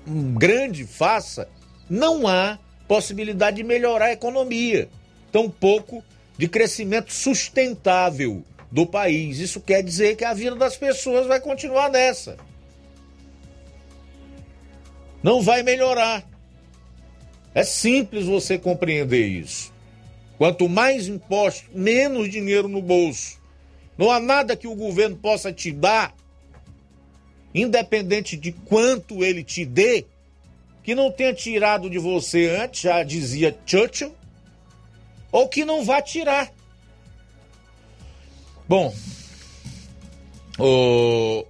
um grande farsa, não há possibilidade de melhorar a economia. Tampouco de crescimento sustentável do país. Isso quer dizer que a vida das pessoas vai continuar nessa. Não vai melhorar. É simples você compreender isso. Quanto mais impostos, menos dinheiro no bolso. Não há nada que o governo possa te dar, independente de quanto ele te dê, que não tenha tirado de você antes, já dizia Churchill, ou que não vá tirar. Bom, o...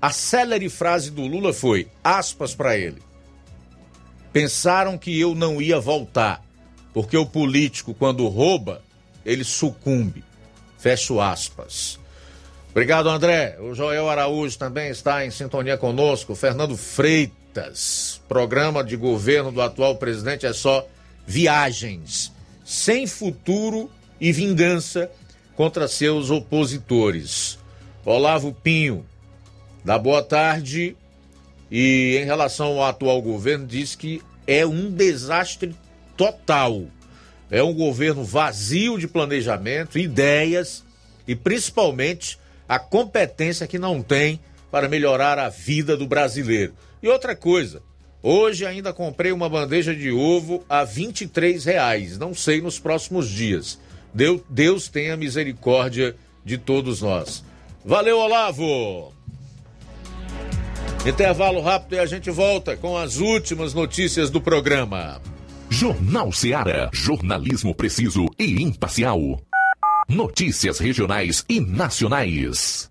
a célere frase do Lula foi, aspas para ele, pensaram que eu não ia voltar, porque o político, quando rouba, ele sucumbe. Fecho aspas. Obrigado, André. O Joel Araújo também está em sintonia conosco. Fernando Freitas. Programa de governo do atual presidente é só viagens sem futuro e vingança contra seus opositores. Olavo Pinho, da boa tarde. E em relação ao atual governo, diz que é um desastre total. É um governo vazio de planejamento, ideias e principalmente a competência que não tem para melhorar a vida do brasileiro. E outra coisa, Hoje ainda comprei uma bandeja de ovo a 23 reais. Não sei nos próximos dias. Deus, Deus tenha misericórdia de todos nós. Valeu, Olavo! Intervalo rápido e a gente volta com as últimas notícias do programa. Jornal Seara. Jornalismo preciso e imparcial. Notícias regionais e nacionais.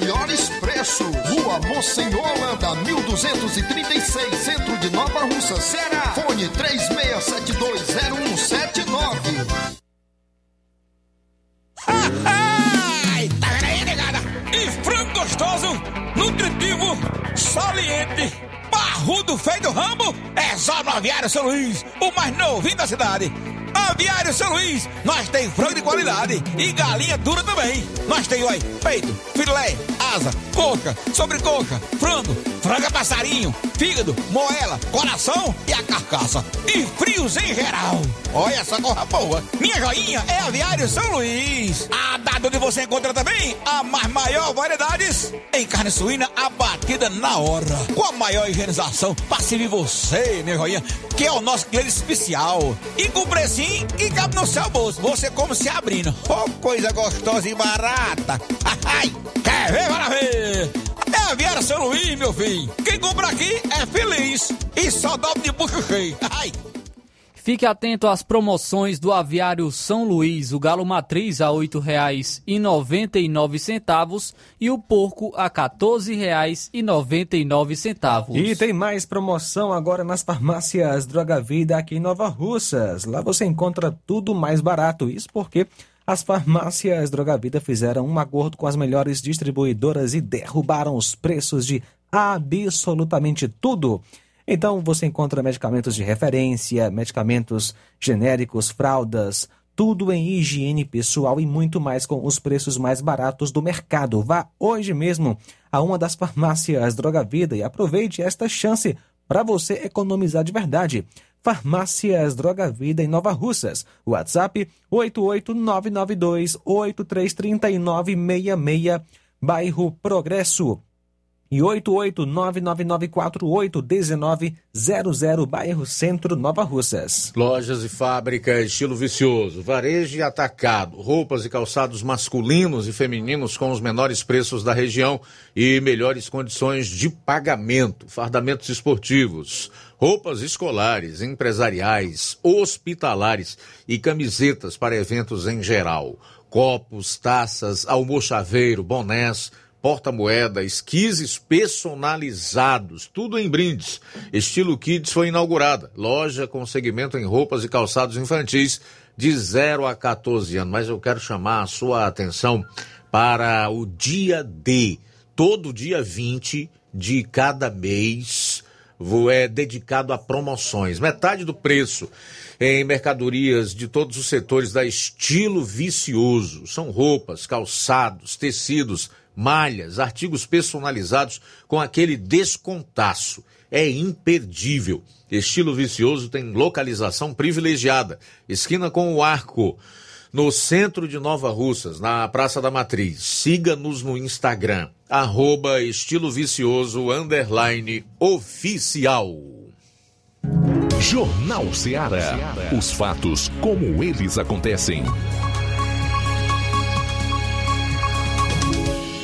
Melhores preços. Rua Monsenhor Holanda, 1236, centro de Nova Russa, Ceará. Fone 36720179. Ai, tá vendo aí, negada? E frango gostoso, nutritivo, saliente, barrudo feio do ramo, é só no Aviário São Luís, o mais novinho da cidade. Aviário São Luís, nós tem frango de qualidade e galinha dura também. Nós tem, oi, peito, filé, asa, coca, sobrecoca, frango, franga passarinho, fígado, moela, coração e a carcaça. E frios em geral. Olha essa corra boa. Minha joinha é Aviário São Luís. A data onde você encontra também a mais maior variedades em carne suína abatida na hora. Com a maior higienização para servir você, minha joinha, que é o nosso cliente especial. E com precinho e cabe no seu bolso. Você como se abrindo. Oh, coisa gostosa e barata. Ai, quer ver, para ver? É a São Luís, meu filho. Quem compra aqui é feliz. E só dobra de bucho cheio. Ai. Fique atento às promoções do Aviário São Luís. O galo matriz a R$ 8,99 e o porco a R$ 14,99. E tem mais promoção agora nas farmácias Droga Vida aqui em Nova Russas. Lá você encontra tudo mais barato. Isso porque as farmácias Droga Vida fizeram um acordo com as melhores distribuidoras e derrubaram os preços de absolutamente tudo. Então você encontra medicamentos de referência, medicamentos genéricos, fraldas, tudo em higiene pessoal e muito mais com os preços mais baratos do mercado. Vá hoje mesmo a uma das farmácias Droga Vida e aproveite esta chance para você economizar de verdade. Farmácias Droga Vida em Nova Russas. WhatsApp 88992833966, bairro Progresso e 88999481900, bairro Centro, Nova Russas. Lojas e fábricas estilo vicioso, varejo e atacado, roupas e calçados masculinos e femininos com os menores preços da região e melhores condições de pagamento, fardamentos esportivos, roupas escolares, empresariais, hospitalares e camisetas para eventos em geral, copos, taças, almochaveiro, bonés, porta-moeda, esquises personalizados, tudo em brindes. Estilo Kids foi inaugurada. Loja com segmento em roupas e calçados infantis de 0 a 14 anos. Mas eu quero chamar a sua atenção para o dia D. Todo dia 20 de cada mês é dedicado a promoções. Metade do preço em mercadorias de todos os setores da estilo vicioso. São roupas, calçados, tecidos, malhas, artigos personalizados com aquele descontaço. É imperdível. Estilo vicioso tem localização privilegiada. Esquina com o Arco, no centro de Nova Russas, na Praça da Matriz. Siga-nos no Instagram, arroba estilo vicioso, oficial. Jornal Ceará. Os fatos como eles acontecem.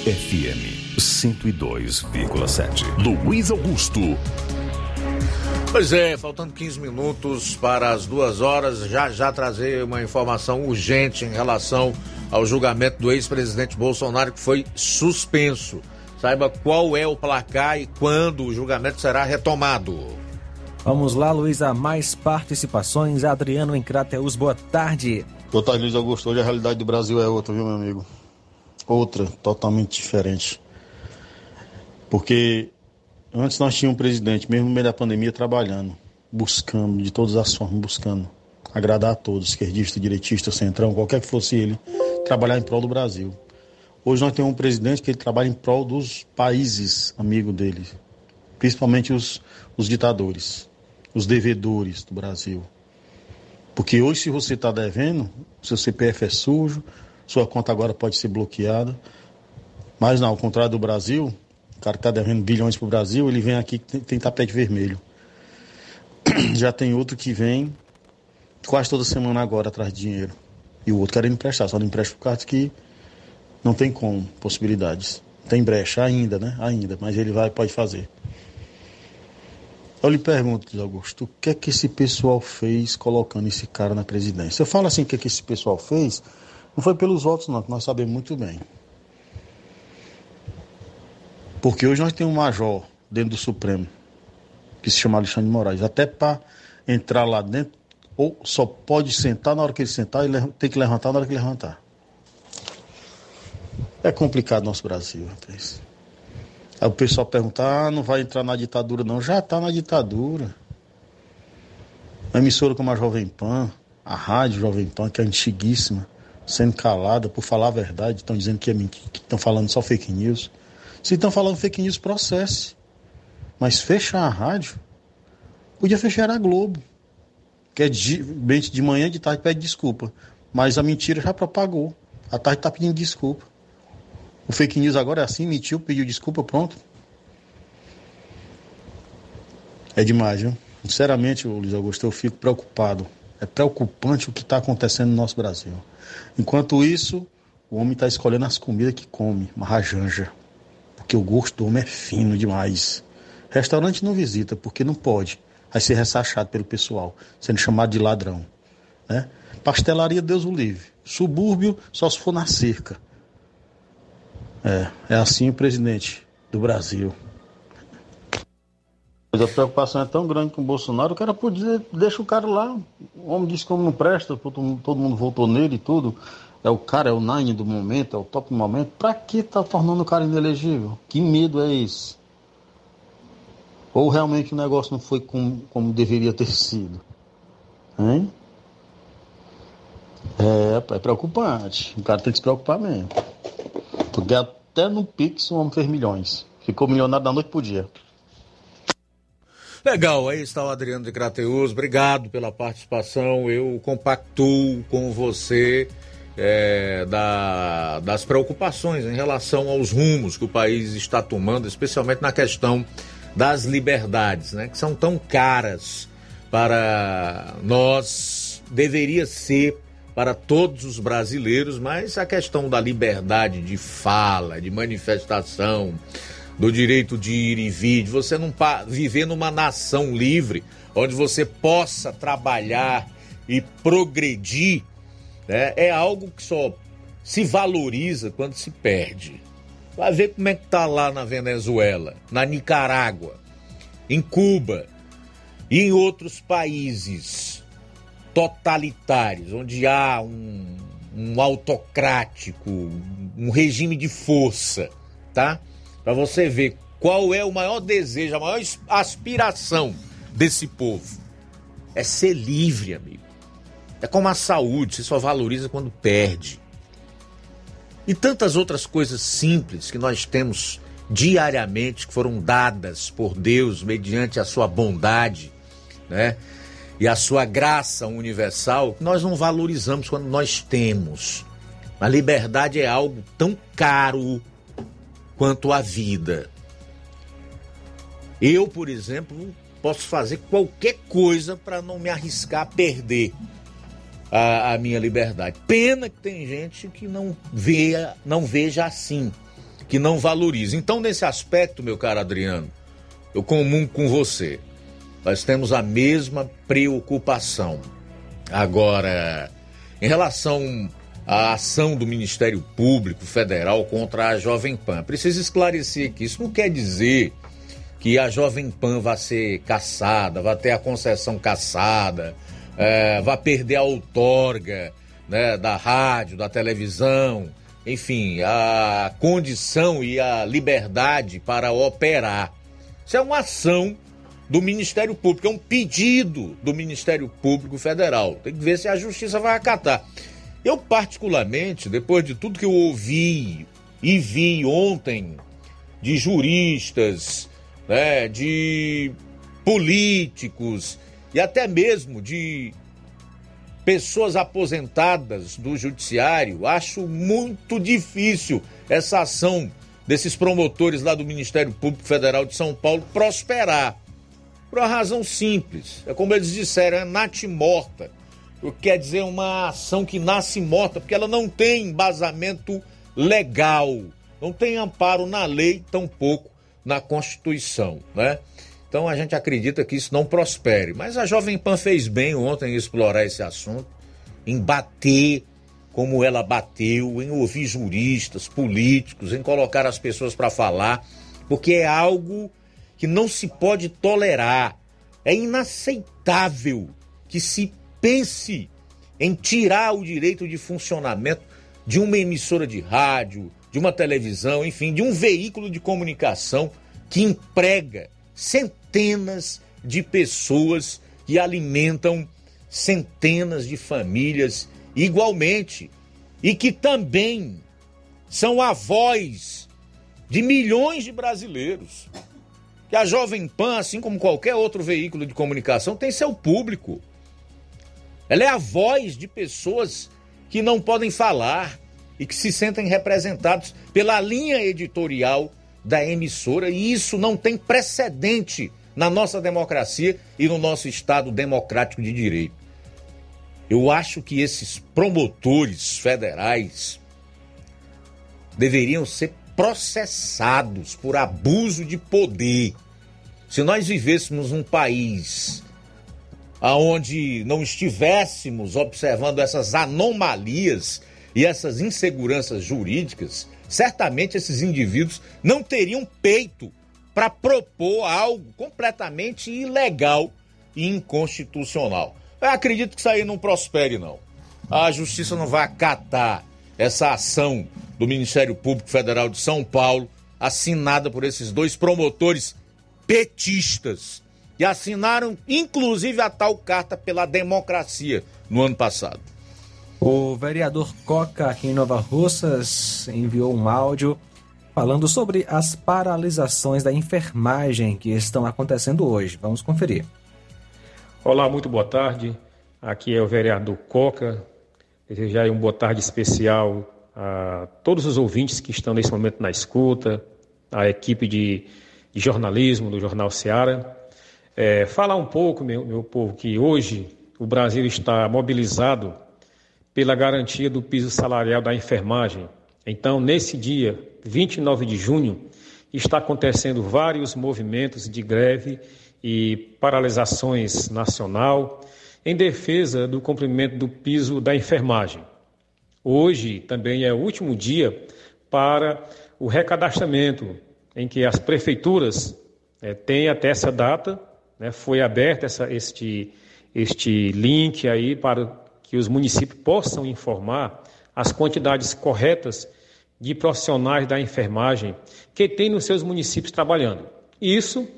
FM 102,7. Luiz Augusto. Pois é, faltando 15 minutos para as duas horas, já já trazer uma informação urgente em relação ao julgamento do ex-presidente Bolsonaro que foi suspenso. Saiba qual é o placar e quando o julgamento será retomado. Vamos lá, Luiz, a mais participações. Adriano em Crateus, boa tarde. Boa tarde, Luiz Augusto. Hoje a realidade do Brasil é outra, viu, meu amigo? Outra, totalmente diferente. Porque antes nós tínhamos um presidente, mesmo no meio da pandemia, trabalhando, buscando, de todas as formas, buscando agradar a todos, esquerdista, direitista, centrão, qualquer que fosse ele, trabalhar em prol do Brasil. Hoje nós temos um presidente que ele trabalha em prol dos países amigos dele, principalmente os, os ditadores, os devedores do Brasil. Porque hoje, se você está devendo, seu CPF é sujo, sua conta agora pode ser bloqueada. Mas não, ao contrário do Brasil, o cara está devendo bilhões para o Brasil, ele vem aqui tem, tem tapete vermelho. Já tem outro que vem quase toda semana agora atrás de dinheiro. E o outro querendo emprestar, só não empresta por causa que não tem como, possibilidades. Tem brecha ainda, né? Ainda, mas ele vai, pode fazer. Eu lhe pergunto, Augusto, o que é que esse pessoal fez colocando esse cara na presidência? Eu falo assim, o que é que esse pessoal fez? Não foi pelos votos, não, que nós sabemos muito bem. Porque hoje nós temos um major dentro do Supremo, que se chama Alexandre de Moraes. Até para entrar lá dentro, ou só pode sentar na hora que ele sentar e tem que levantar na hora que ele levantar. É complicado nosso Brasil, rapaz. Aí o pessoal pergunta, ah, não vai entrar na ditadura não. Já está na ditadura. A emissora como a Jovem Pan, a rádio Jovem Pan, que é antiguíssima, sendo calada por falar a verdade, estão dizendo que é mentira, que estão falando só fake news. Se estão falando fake news, processe. Mas fechar a rádio, podia fechar a Globo. Que é de, de manhã, de tarde pede desculpa. Mas a mentira já propagou. A tarde está pedindo desculpa. O fake news agora é assim, mentiu, pediu desculpa, pronto. É demais, viu? Sinceramente, Luiz Augusto, eu fico preocupado. É preocupante o que está acontecendo no nosso Brasil. Enquanto isso, o homem está escolhendo as comidas que come, uma rajanja. Porque o gosto do homem é fino demais. Restaurante não visita, porque não pode. Vai ser ressachado pelo pessoal, sendo chamado de ladrão. Né? Pastelaria, Deus o livre. Subúrbio, só se for na cerca. É, é assim o presidente do Brasil. Mas a preocupação é tão grande com o Bolsonaro, o cara podia, deixa o cara lá. O homem disse como não presta, todo mundo votou nele e tudo. É o cara, é o nine do momento, é o top do momento. Pra que tá tornando o cara inelegível? Que medo é esse? Ou realmente o negócio não foi como, como deveria ter sido? Hein? É, é preocupante. O cara tem que se preocupar mesmo. Porque até no Pix o homem fez milhões. Ficou milionário da noite pro dia. Legal, aí está o Adriano de Crateus. Obrigado pela participação. Eu compactuo com você é, da, das preocupações em relação aos rumos que o país está tomando, especialmente na questão das liberdades, né, que são tão caras para nós, deveria ser para todos os brasileiros, mas a questão da liberdade de fala, de manifestação, do direito de ir e vir, de você não viver numa nação livre, onde você possa trabalhar e progredir, né, é algo que só se valoriza quando se perde. Vai ver como é que tá lá na Venezuela, na Nicarágua, em Cuba e em outros países totalitários, onde há um, um autocrático, um regime de força, tá? Para você ver qual é o maior desejo, a maior aspiração desse povo. É ser livre, amigo. É como a saúde, você só valoriza quando perde. E tantas outras coisas simples que nós temos diariamente, que foram dadas por Deus mediante a sua bondade, né? e a sua graça universal, nós não valorizamos quando nós temos. A liberdade é algo tão caro quanto a vida. Eu, por exemplo, posso fazer qualquer coisa para não me arriscar a perder a, a, minha liberdade. Pena que tem gente que não veja, não veja assim. que não valoriza. Então, nesse aspecto, meu caro Adriano, eu comum com você. Nós temos a mesma preocupação. Agora, em relação à ação do Ministério Público Federal contra a Jovem Pan, preciso esclarecer que isso não quer dizer que a Jovem Pan vai ser caçada, vai ter a concessão caçada, é, vai perder a outorga né, da rádio, da televisão, enfim, a condição e a liberdade para operar. Isso é uma ação do Ministério Público, é um pedido do Ministério Público Federal. Tem que ver se a justiça vai acatar. Eu, particularmente, depois de tudo que eu ouvi e vi ontem de juristas, né, de políticos e até mesmo de pessoas aposentadas do judiciário, acho muito difícil essa ação desses promotores lá do Ministério Público Federal de São Paulo prosperar. Por uma razão simples. É como eles disseram, é natimorta. Quer dizer, uma ação que nasce morta, porque ela não tem embasamento legal, não tem amparo na lei, tampouco na Constituição, né? Então a gente acredita que isso não prospere. Mas a Jovem Pan fez bem ontem em explorar esse assunto, em bater como ela bateu, em ouvir juristas, políticos, em colocar as pessoas para falar, porque é algo que não se pode tolerar. É inaceitável que se pense em tirar o direito de funcionamento de uma emissora de rádio, de uma televisão, enfim, de um veículo de comunicação que emprega centenas de pessoas que alimentam centenas de famílias igualmente e que também são a voz de milhões de brasileiros. Que a Jovem Pan, assim como qualquer outro veículo de comunicação, tem seu público. Ela é a voz de pessoas que não podem falar e que se sentem representados pela linha editorial da emissora, e isso não tem precedente na nossa democracia e no nosso Estado democrático de direito. Eu acho que esses promotores federais deveriam ser processados por abuso de poder. Se nós vivêssemos num país aonde não estivéssemos observando essas anomalias e essas inseguranças jurídicas, certamente esses indivíduos não teriam peito para propor algo completamente ilegal e inconstitucional. Eu acredito que isso aí não prospere, não. A justiça não vai acatar essa ação do Ministério Público Federal de São Paulo, assinada por esses dois promotores petistas, que assinaram inclusive a tal carta pela democracia no ano passado. O vereador Coca, aqui em Nova Russas, enviou um áudio falando sobre as paralisações da enfermagem que estão acontecendo hoje. Vamos conferir. Olá, muito boa tarde. Aqui é o vereador Coca. Desejar um boa tarde especial a todos os ouvintes que estão nesse momento na escuta, a equipe de, de jornalismo do Jornal Seara. É, falar um pouco, meu, meu povo, que hoje o Brasil está mobilizado pela garantia do piso salarial da enfermagem. Então, nesse dia, 29 de junho, está acontecendo vários movimentos de greve e paralisações nacional em defesa do cumprimento do piso da enfermagem. Hoje também é o último dia para o recadastramento, em que as prefeituras é, têm até essa data, né, foi aberto essa, este, este link aí para que os municípios possam informar as quantidades corretas de profissionais da enfermagem que tem nos seus municípios trabalhando. Isso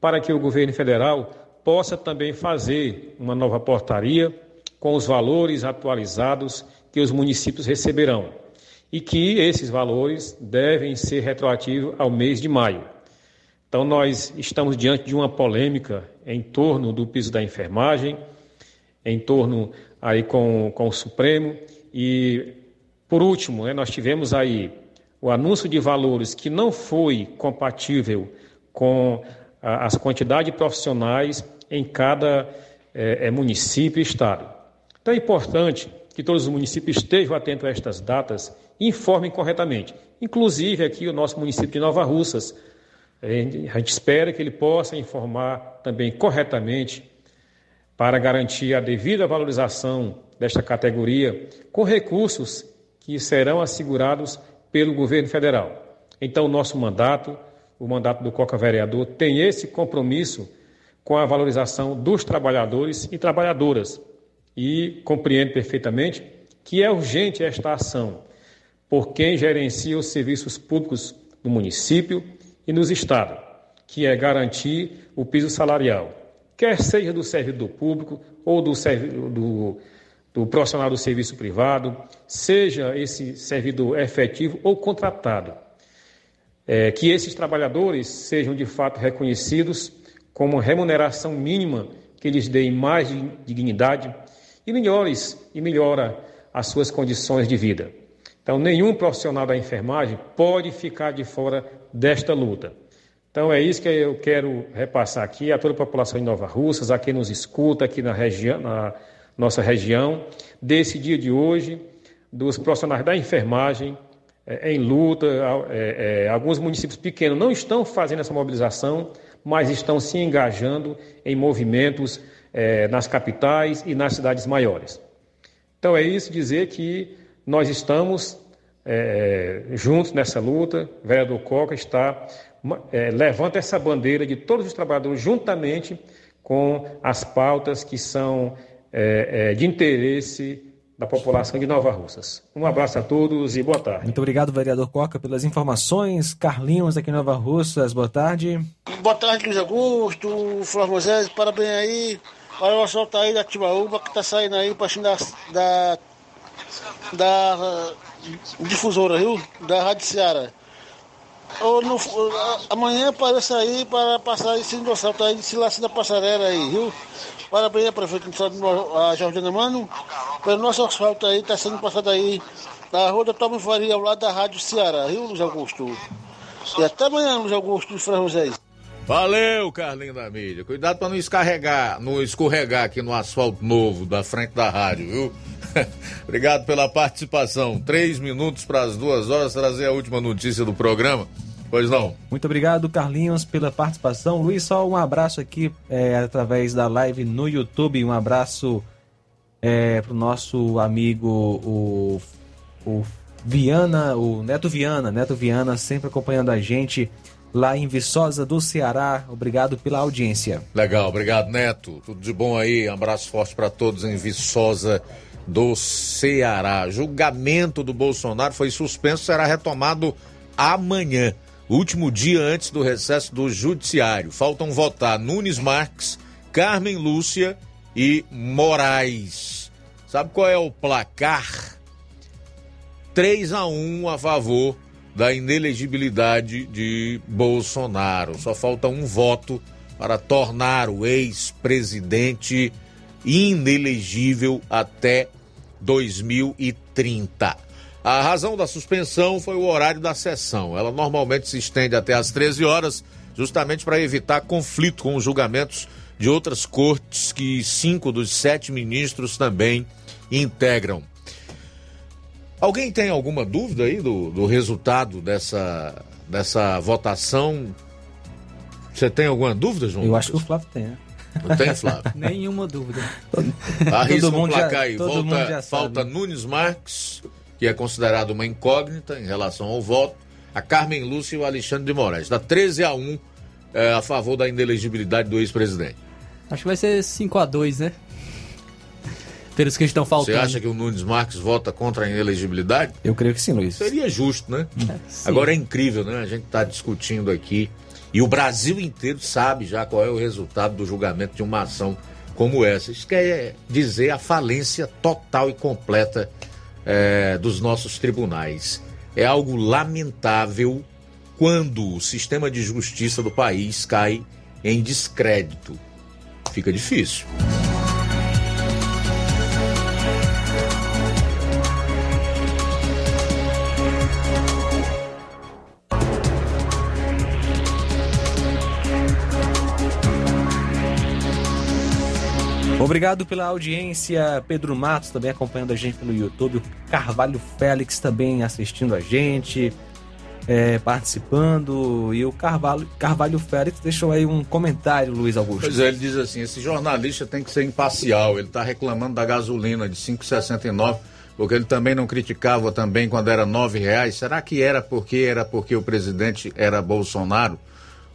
para que o governo federal possa também fazer uma nova portaria com os valores atualizados que os municípios receberão e que esses valores devem ser retroativos ao mês de maio. Então, nós estamos diante de uma polêmica em torno do piso da enfermagem, em torno aí com, com o Supremo. E, por último, né, nós tivemos aí o anúncio de valores que não foi compatível com a, as quantidades profissionais em cada é, é, município e estado. Então é importante que todos os municípios estejam atentos a estas datas e informem corretamente. Inclusive aqui o nosso município de Nova Russas. A gente espera que ele possa informar também corretamente para garantir a devida valorização desta categoria com recursos que serão assegurados pelo governo federal. Então, o nosso mandato, o mandato do Coca Vereador, tem esse compromisso com a valorização dos trabalhadores e trabalhadoras. E compreendo perfeitamente que é urgente esta ação por quem gerencia os serviços públicos no município e nos estados, que é garantir o piso salarial, quer seja do servidor público ou do, do, do profissional do serviço privado, seja esse servidor efetivo ou contratado. É, que esses trabalhadores sejam de fato reconhecidos como remuneração mínima que lhes dê mais dignidade e melhores e melhora as suas condições de vida. Então, nenhum profissional da enfermagem pode ficar de fora desta luta. Então, é isso que eu quero repassar aqui a toda a população de Nova Russas, a quem nos escuta aqui na região, na, nossa região, desse dia de hoje, dos profissionais da enfermagem é, em luta. É, é, alguns municípios pequenos não estão fazendo essa mobilização, mas estão se engajando em movimentos é, nas capitais e nas cidades maiores. Então é isso dizer que nós estamos é, juntos nessa luta. O vereador Coca está é, levanta essa bandeira de todos os trabalhadores juntamente com as pautas que são é, é, de interesse da população de Nova Russas. Um abraço a todos e boa tarde. Muito obrigado, vereador Coca, pelas informações. Carlinhos, aqui em Nova Russas, boa tarde. Boa tarde, Luiz Augusto, Flávio Moisés, parabéns aí para o assalto aí da Tibaúba que está saindo aí para da, da, da difusora, viu? Da Rádio Ceará. Ou no, amanhã aparece aí para passar esse assalto aí de Silacina da Passarela aí, viu? Parabéns à prefeita a Jordana Mano, pelo nosso asfalto aí, está sendo passado aí na rua da Toma Faria, ao lado da Rádio Ceará, viu, Luiz Augusto? E até amanhã, Luiz Augusto de Fran José. Valeu, Carlinho da mídia. Cuidado para não escarregar, não escorregar aqui no asfalto novo da frente da rádio, viu? Obrigado pela participação. Três minutos para as duas horas, trazer a última notícia do programa. Pois não. Muito obrigado, Carlinhos, pela participação. Luiz, só um abraço aqui é, através da live no YouTube. Um abraço é, para o nosso amigo, o, o Viana, o Neto Viana. Neto Viana sempre acompanhando a gente lá em Viçosa do Ceará. Obrigado pela audiência. Legal, obrigado, Neto. Tudo de bom aí. Um abraço forte para todos em Viçosa do Ceará. Julgamento do Bolsonaro foi suspenso, será retomado amanhã último dia antes do recesso do Judiciário. Faltam votar Nunes Marques, Carmen Lúcia e Moraes. Sabe qual é o placar? 3 a 1 a favor da inelegibilidade de Bolsonaro. Só falta um voto para tornar o ex-presidente inelegível até 2030. A razão da suspensão foi o horário da sessão. Ela normalmente se estende até às 13 horas, justamente para evitar conflito com os julgamentos de outras cortes que cinco dos sete ministros também integram. Alguém tem alguma dúvida aí do, do resultado dessa, dessa votação? Você tem alguma dúvida, João? Eu acho que o Flávio tem, né? Não tem, Flávio? Nenhuma dúvida. Arrisca o placar já, aí. Volta, falta Nunes Marques que é considerado uma incógnita em relação ao voto, a Carmen Lúcia e o Alexandre de Moraes. Está 13 a 1 é, a favor da inelegibilidade do ex-presidente. Acho que vai ser 5 a 2 né? Pelos que estão faltando. Você acha que o Nunes Marques vota contra a inelegibilidade? Eu creio que sim, Luiz. Seria justo, né? É, Agora é incrível, né? A gente está discutindo aqui e o Brasil inteiro sabe já qual é o resultado do julgamento de uma ação como essa. Isso quer dizer a falência total e completa é, dos nossos tribunais. É algo lamentável quando o sistema de justiça do país cai em descrédito. Fica difícil. Obrigado pela audiência, Pedro Matos também acompanhando a gente pelo YouTube, Carvalho Félix também assistindo a gente, é, participando, e o Carvalho, Carvalho Félix deixou aí um comentário, Luiz Augusto. Pois é, ele diz assim, esse jornalista tem que ser imparcial, ele está reclamando da gasolina de 5,69, porque ele também não criticava também quando era nove reais, será que era porque era porque o presidente era Bolsonaro?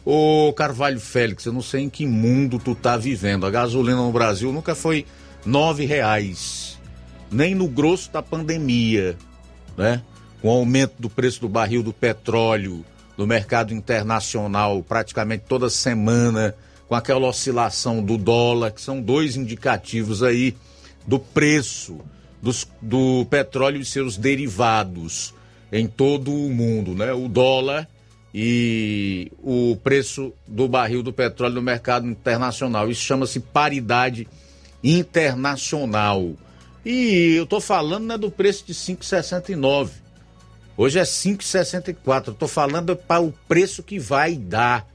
Ô Carvalho Félix, eu não sei em que mundo tu tá vivendo. A gasolina no Brasil nunca foi nove reais. Nem no grosso da pandemia, né? Com o aumento do preço do barril do petróleo no mercado internacional praticamente toda semana, com aquela oscilação do dólar, que são dois indicativos aí do preço dos, do petróleo e seus derivados em todo o mundo, né? O dólar e o preço do barril do petróleo no mercado internacional. Isso chama-se paridade internacional. E eu estou falando né, do preço de 5,69. Hoje é 5,64. Eu estou falando para o preço que vai dar.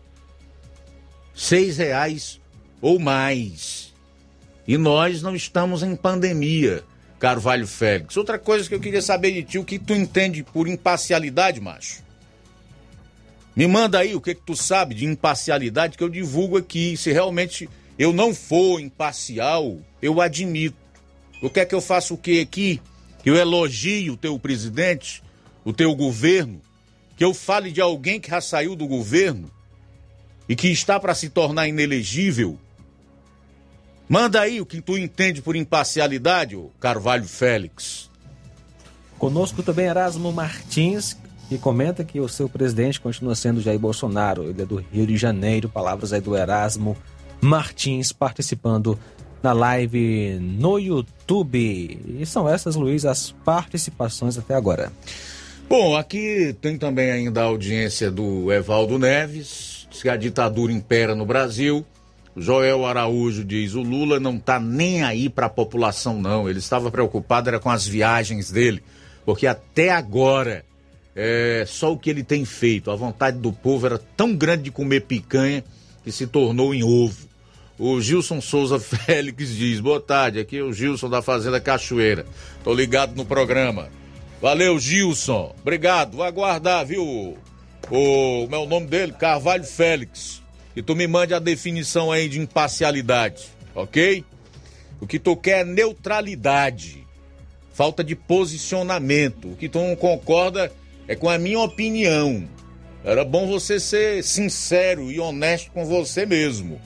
Seis reais ou mais. E nós não estamos em pandemia, Carvalho Félix. Outra coisa que eu queria saber de ti, o que tu entende por imparcialidade, macho? Me manda aí o que, que tu sabe de imparcialidade que eu divulgo aqui. Se realmente eu não for imparcial, eu admito. O que é que eu faço o que aqui? Que eu elogie o teu presidente, o teu governo, que eu fale de alguém que já saiu do governo e que está para se tornar inelegível. Manda aí o que tu entende por imparcialidade, Carvalho Félix. Conosco também Erasmo Martins, e comenta que o seu presidente continua sendo Jair Bolsonaro. Ele é do Rio de Janeiro. Palavras aí do Erasmo Martins participando na live no YouTube. E são essas, Luiz, as participações até agora. Bom, aqui tem também ainda a audiência do Evaldo Neves, diz que a ditadura impera no Brasil. Joel Araújo diz: o Lula não está nem aí para a população, não. Ele estava preocupado era com as viagens dele, porque até agora é, só o que ele tem feito. A vontade do povo era tão grande de comer picanha que se tornou em ovo. O Gilson Souza Félix diz: Boa tarde, aqui é o Gilson da Fazenda Cachoeira. Tô ligado no programa. Valeu, Gilson. Obrigado. Vou aguardar, viu? O meu nome dele, Carvalho Félix. Que tu me mande a definição aí de imparcialidade, ok? O que tu quer é neutralidade, falta de posicionamento. O que tu não concorda é com a minha opinião. Era bom você ser sincero e honesto com você mesmo.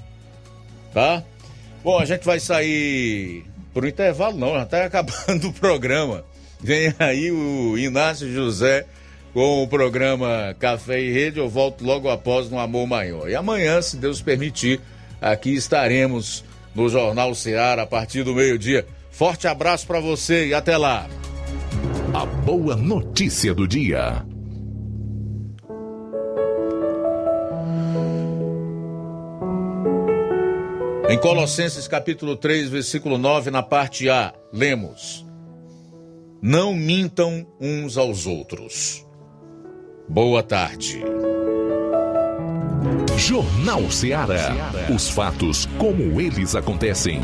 Tá? Bom, a gente vai sair por um intervalo, não, já está acabando o programa. Vem aí o Inácio José com o programa Café e Rede. Eu volto logo após no Amor Maior. E amanhã, se Deus permitir, aqui estaremos no Jornal Ceará a partir do meio-dia. Forte abraço para você e até lá. A boa notícia do dia. Em Colossenses capítulo 3, versículo 9, na parte A, lemos: Não mintam uns aos outros. Boa tarde. Jornal Ceará. Os fatos como eles acontecem.